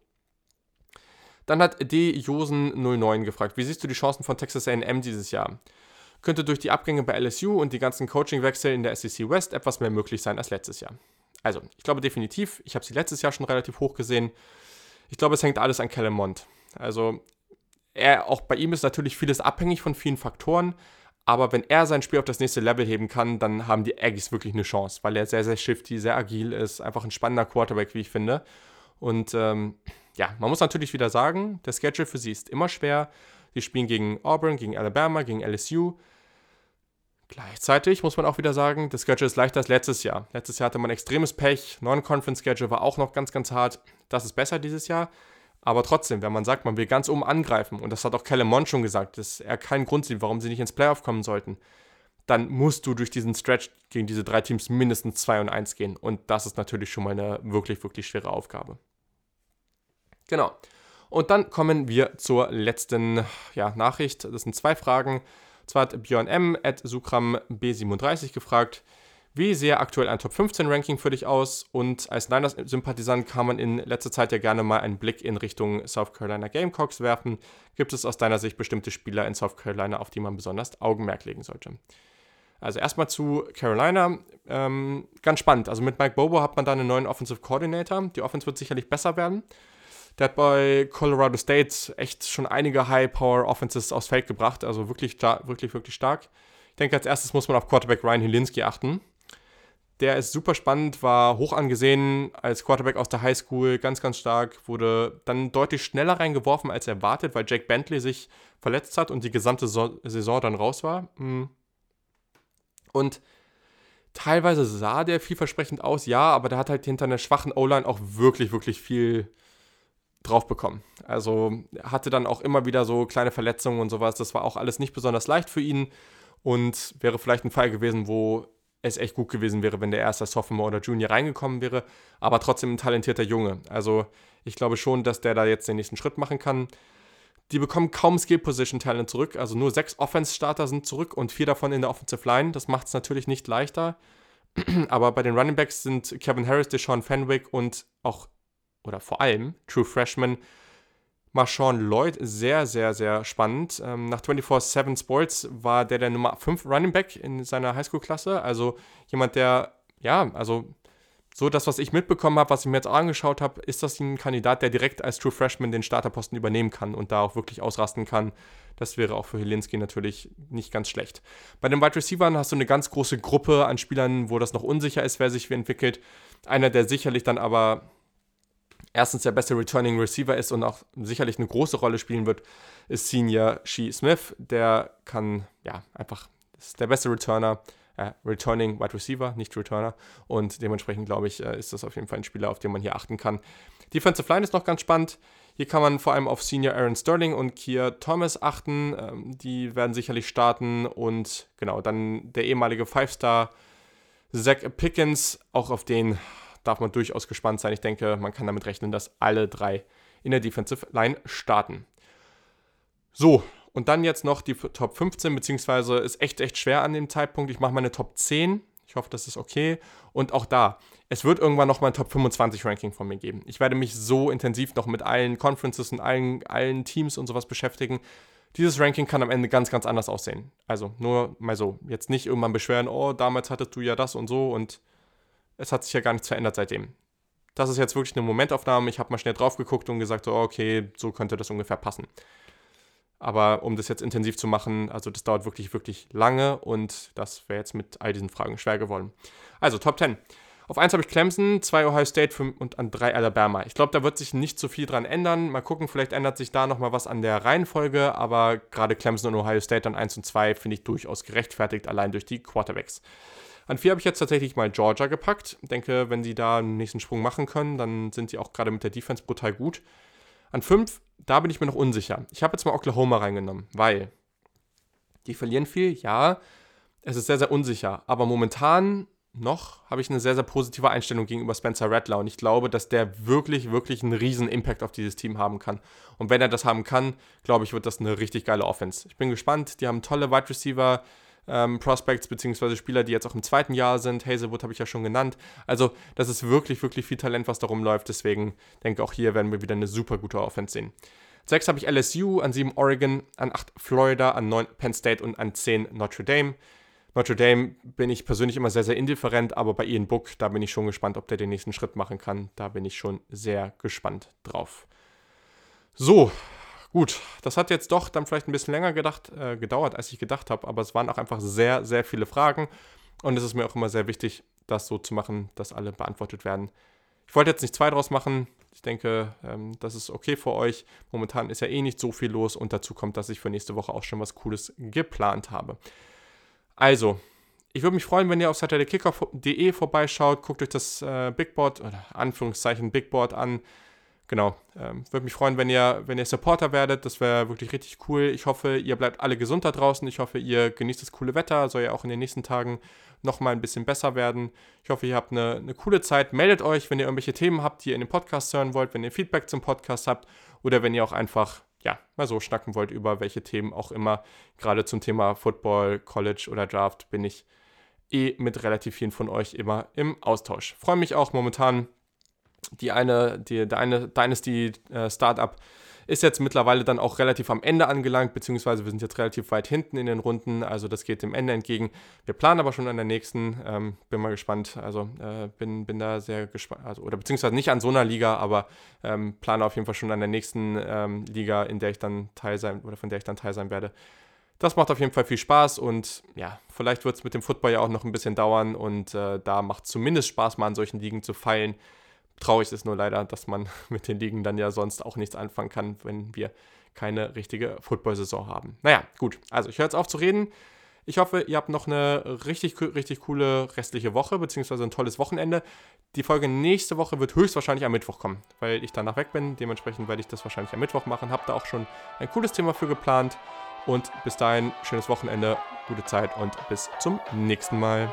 Dann hat D. Josen09 gefragt, wie siehst du die Chancen von Texas A&M dieses Jahr? Könnte durch die Abgänge bei LSU und die ganzen Coachingwechsel in der SEC West etwas mehr möglich sein als letztes Jahr? Also, ich glaube definitiv, ich habe sie letztes Jahr schon relativ hoch gesehen. Ich glaube, es hängt alles an Mond. Also, er, auch bei ihm ist natürlich vieles abhängig von vielen Faktoren, aber wenn er sein Spiel auf das nächste Level heben kann, dann haben die Aggies wirklich eine Chance, weil er sehr, sehr shifty, sehr agil ist, einfach ein spannender Quarterback, wie ich finde. Und ähm, ja, man muss natürlich wieder sagen, der Schedule für sie ist immer schwer. Sie spielen gegen Auburn, gegen Alabama, gegen LSU. Gleichzeitig muss man auch wieder sagen, das Schedule ist leichter als letztes Jahr. Letztes Jahr hatte man extremes Pech, Non-Conference-Schedule war auch noch ganz, ganz hart. Das ist besser dieses Jahr. Aber trotzdem, wenn man sagt, man will ganz oben angreifen, und das hat auch Kellen Mond schon gesagt, dass er keinen Grund sieht, warum sie nicht ins Playoff kommen sollten, dann musst du durch diesen Stretch gegen diese drei Teams mindestens 2 und 1 gehen. Und das ist natürlich schon mal eine wirklich, wirklich schwere Aufgabe. Genau. Und dann kommen wir zur letzten ja, Nachricht. Das sind zwei Fragen. Zwar hat Björn M. at Sukram B37 gefragt, wie sehr aktuell ein Top 15 Ranking für dich aus? Und als Niners-Sympathisant kann man in letzter Zeit ja gerne mal einen Blick in Richtung South Carolina Gamecocks werfen. Gibt es aus deiner Sicht bestimmte Spieler in South Carolina, auf die man besonders Augenmerk legen sollte? Also erstmal zu Carolina. Ähm, ganz spannend. Also mit Mike Bobo hat man da einen neuen Offensive Coordinator. Die Offense wird sicherlich besser werden. Der hat bei Colorado State echt schon einige High-Power-Offenses aufs Feld gebracht. Also wirklich, wirklich, wirklich stark. Ich denke, als erstes muss man auf Quarterback Ryan Hilinski achten. Der ist super spannend, war hoch angesehen als Quarterback aus der Highschool, ganz, ganz stark, wurde dann deutlich schneller reingeworfen als erwartet, weil Jake Bentley sich verletzt hat und die gesamte Saison dann raus war. Hm. Und teilweise sah der vielversprechend aus, ja, aber der hat halt hinter einer schwachen O-Line auch wirklich, wirklich viel drauf bekommen. Also hatte dann auch immer wieder so kleine Verletzungen und sowas. Das war auch alles nicht besonders leicht für ihn und wäre vielleicht ein Fall gewesen, wo es echt gut gewesen wäre, wenn der erste Sophomore oder Junior reingekommen wäre, aber trotzdem ein talentierter Junge. Also ich glaube schon, dass der da jetzt den nächsten Schritt machen kann. Die bekommen kaum Skill-Position-Talent zurück, also nur sechs Offense-Starter sind zurück und vier davon in der Offensive Line. Das macht es natürlich nicht leichter. [clears throat] aber bei den Running Backs sind Kevin Harris, Deshaun Fenwick und auch, oder vor allem, True Freshman Marshawn Lloyd sehr, sehr, sehr spannend. Ähm, nach 24-7 Sports war der der Nummer 5 Running Back in seiner Highschool-Klasse. Also jemand, der, ja, also so das, was ich mitbekommen habe, was ich mir jetzt angeschaut habe, ist das ein Kandidat, der direkt als True Freshman den Starterposten übernehmen kann und da auch wirklich ausrasten kann. Das wäre auch für Helinski natürlich nicht ganz schlecht. Bei den Wide Receivers hast du eine ganz große Gruppe an Spielern, wo das noch unsicher ist, wer sich wie entwickelt. Einer, der sicherlich dann aber erstens der beste Returning Receiver ist und auch sicherlich eine große Rolle spielen wird, ist Senior Shee Smith. Der kann, ja, einfach, ist der beste Returner, äh, Returning Wide Receiver, nicht Returner. Und dementsprechend, glaube ich, äh, ist das auf jeden Fall ein Spieler, auf den man hier achten kann. Defensive Line ist noch ganz spannend. Hier kann man vor allem auf Senior Aaron Sterling und Kier Thomas achten. Ähm, die werden sicherlich starten. Und genau, dann der ehemalige Five-Star Zach Pickens, auch auf den darf man durchaus gespannt sein. Ich denke, man kann damit rechnen, dass alle drei in der Defensive Line starten. So, und dann jetzt noch die Top 15, beziehungsweise ist echt, echt schwer an dem Zeitpunkt. Ich mache meine Top 10. Ich hoffe, das ist okay. Und auch da, es wird irgendwann noch mal ein Top 25 Ranking von mir geben. Ich werde mich so intensiv noch mit allen Conferences und allen, allen Teams und sowas beschäftigen. Dieses Ranking kann am Ende ganz, ganz anders aussehen. Also nur mal so. Jetzt nicht irgendwann beschweren, oh, damals hattest du ja das und so und es hat sich ja gar nichts verändert seitdem. Das ist jetzt wirklich eine Momentaufnahme. Ich habe mal schnell drauf geguckt und gesagt, so, okay, so könnte das ungefähr passen. Aber um das jetzt intensiv zu machen, also das dauert wirklich, wirklich lange und das wäre jetzt mit all diesen Fragen schwer geworden. Also Top 10. Auf 1 habe ich Clemson, 2 Ohio State 5 und an 3 Alabama. Ich glaube, da wird sich nicht so viel dran ändern. Mal gucken, vielleicht ändert sich da nochmal was an der Reihenfolge, aber gerade Clemson und Ohio State an 1 und 2 finde ich durchaus gerechtfertigt, allein durch die Quarterbacks. An 4 habe ich jetzt tatsächlich mal Georgia gepackt. Ich denke, wenn sie da einen nächsten Sprung machen können, dann sind sie auch gerade mit der Defense brutal gut. An 5, da bin ich mir noch unsicher. Ich habe jetzt mal Oklahoma reingenommen, weil die verlieren viel, ja. Es ist sehr, sehr unsicher. Aber momentan noch habe ich eine sehr, sehr positive Einstellung gegenüber Spencer Rattler und ich glaube, dass der wirklich, wirklich einen riesen Impact auf dieses Team haben kann. Und wenn er das haben kann, glaube ich, wird das eine richtig geile Offense. Ich bin gespannt. Die haben tolle Wide Receiver. Ähm, Prospects beziehungsweise Spieler, die jetzt auch im zweiten Jahr sind. Hazelwood habe ich ja schon genannt. Also, das ist wirklich, wirklich viel Talent, was da rumläuft. Deswegen denke ich, auch hier werden wir wieder eine super gute Offense sehen. 6 habe ich LSU, an 7 Oregon, an 8 Florida, an 9 Penn State und an 10 Notre Dame. Notre Dame bin ich persönlich immer sehr, sehr indifferent, aber bei Ian Book, da bin ich schon gespannt, ob der den nächsten Schritt machen kann. Da bin ich schon sehr gespannt drauf. So, gut, das hat jetzt doch dann vielleicht ein bisschen länger gedacht, äh, gedauert, als ich gedacht habe, aber es waren auch einfach sehr, sehr viele Fragen und es ist mir auch immer sehr wichtig, das so zu machen, dass alle beantwortet werden. Ich wollte jetzt nicht zwei draus machen. Ich denke, ähm, das ist okay für euch. Momentan ist ja eh nicht so viel los und dazu kommt, dass ich für nächste Woche auch schon was Cooles geplant habe. Also, ich würde mich freuen, wenn ihr auf saturdaykicker.de vorbeischaut, guckt euch das äh, Bigboard, oder Anführungszeichen Bigboard an. Genau, ähm, würde mich freuen, wenn ihr, wenn ihr Supporter werdet. Das wäre wirklich richtig cool. Ich hoffe, ihr bleibt alle gesund da draußen. Ich hoffe, ihr genießt das coole Wetter. Soll ja auch in den nächsten Tagen nochmal ein bisschen besser werden. Ich hoffe, ihr habt eine, eine coole Zeit. Meldet euch, wenn ihr irgendwelche Themen habt, die ihr in den Podcast hören wollt, wenn ihr Feedback zum Podcast habt oder wenn ihr auch einfach ja, mal so schnacken wollt über welche Themen auch immer. Gerade zum Thema Football, College oder Draft bin ich eh mit relativ vielen von euch immer im Austausch. Freue mich auch momentan. Die eine, die, der eine Dynasty äh, Startup ist jetzt mittlerweile dann auch relativ am Ende angelangt, beziehungsweise wir sind jetzt relativ weit hinten in den Runden, also das geht dem Ende entgegen. Wir planen aber schon an der nächsten, ähm, bin mal gespannt, also äh, bin, bin da sehr gespannt, also, oder beziehungsweise nicht an so einer Liga, aber ähm, plane auf jeden Fall schon an der nächsten ähm, Liga, in der ich dann teil sein, oder von der ich dann teil sein werde. Das macht auf jeden Fall viel Spaß und ja, vielleicht wird es mit dem Football ja auch noch ein bisschen dauern und äh, da macht es zumindest Spaß, mal an solchen Ligen zu feilen. Traurig ist nur leider, dass man [laughs] mit den Ligen dann ja sonst auch nichts anfangen kann, wenn wir keine richtige Football-Saison haben. Naja, gut. Also ich höre jetzt auf zu reden. Ich hoffe, ihr habt noch eine richtig, richtig coole restliche Woche, beziehungsweise ein tolles Wochenende. Die Folge nächste Woche wird höchstwahrscheinlich am Mittwoch kommen, weil ich danach weg bin. Dementsprechend werde ich das wahrscheinlich am Mittwoch machen. Habt da auch schon ein cooles Thema für geplant. Und bis dahin, schönes Wochenende, gute Zeit und bis zum nächsten Mal.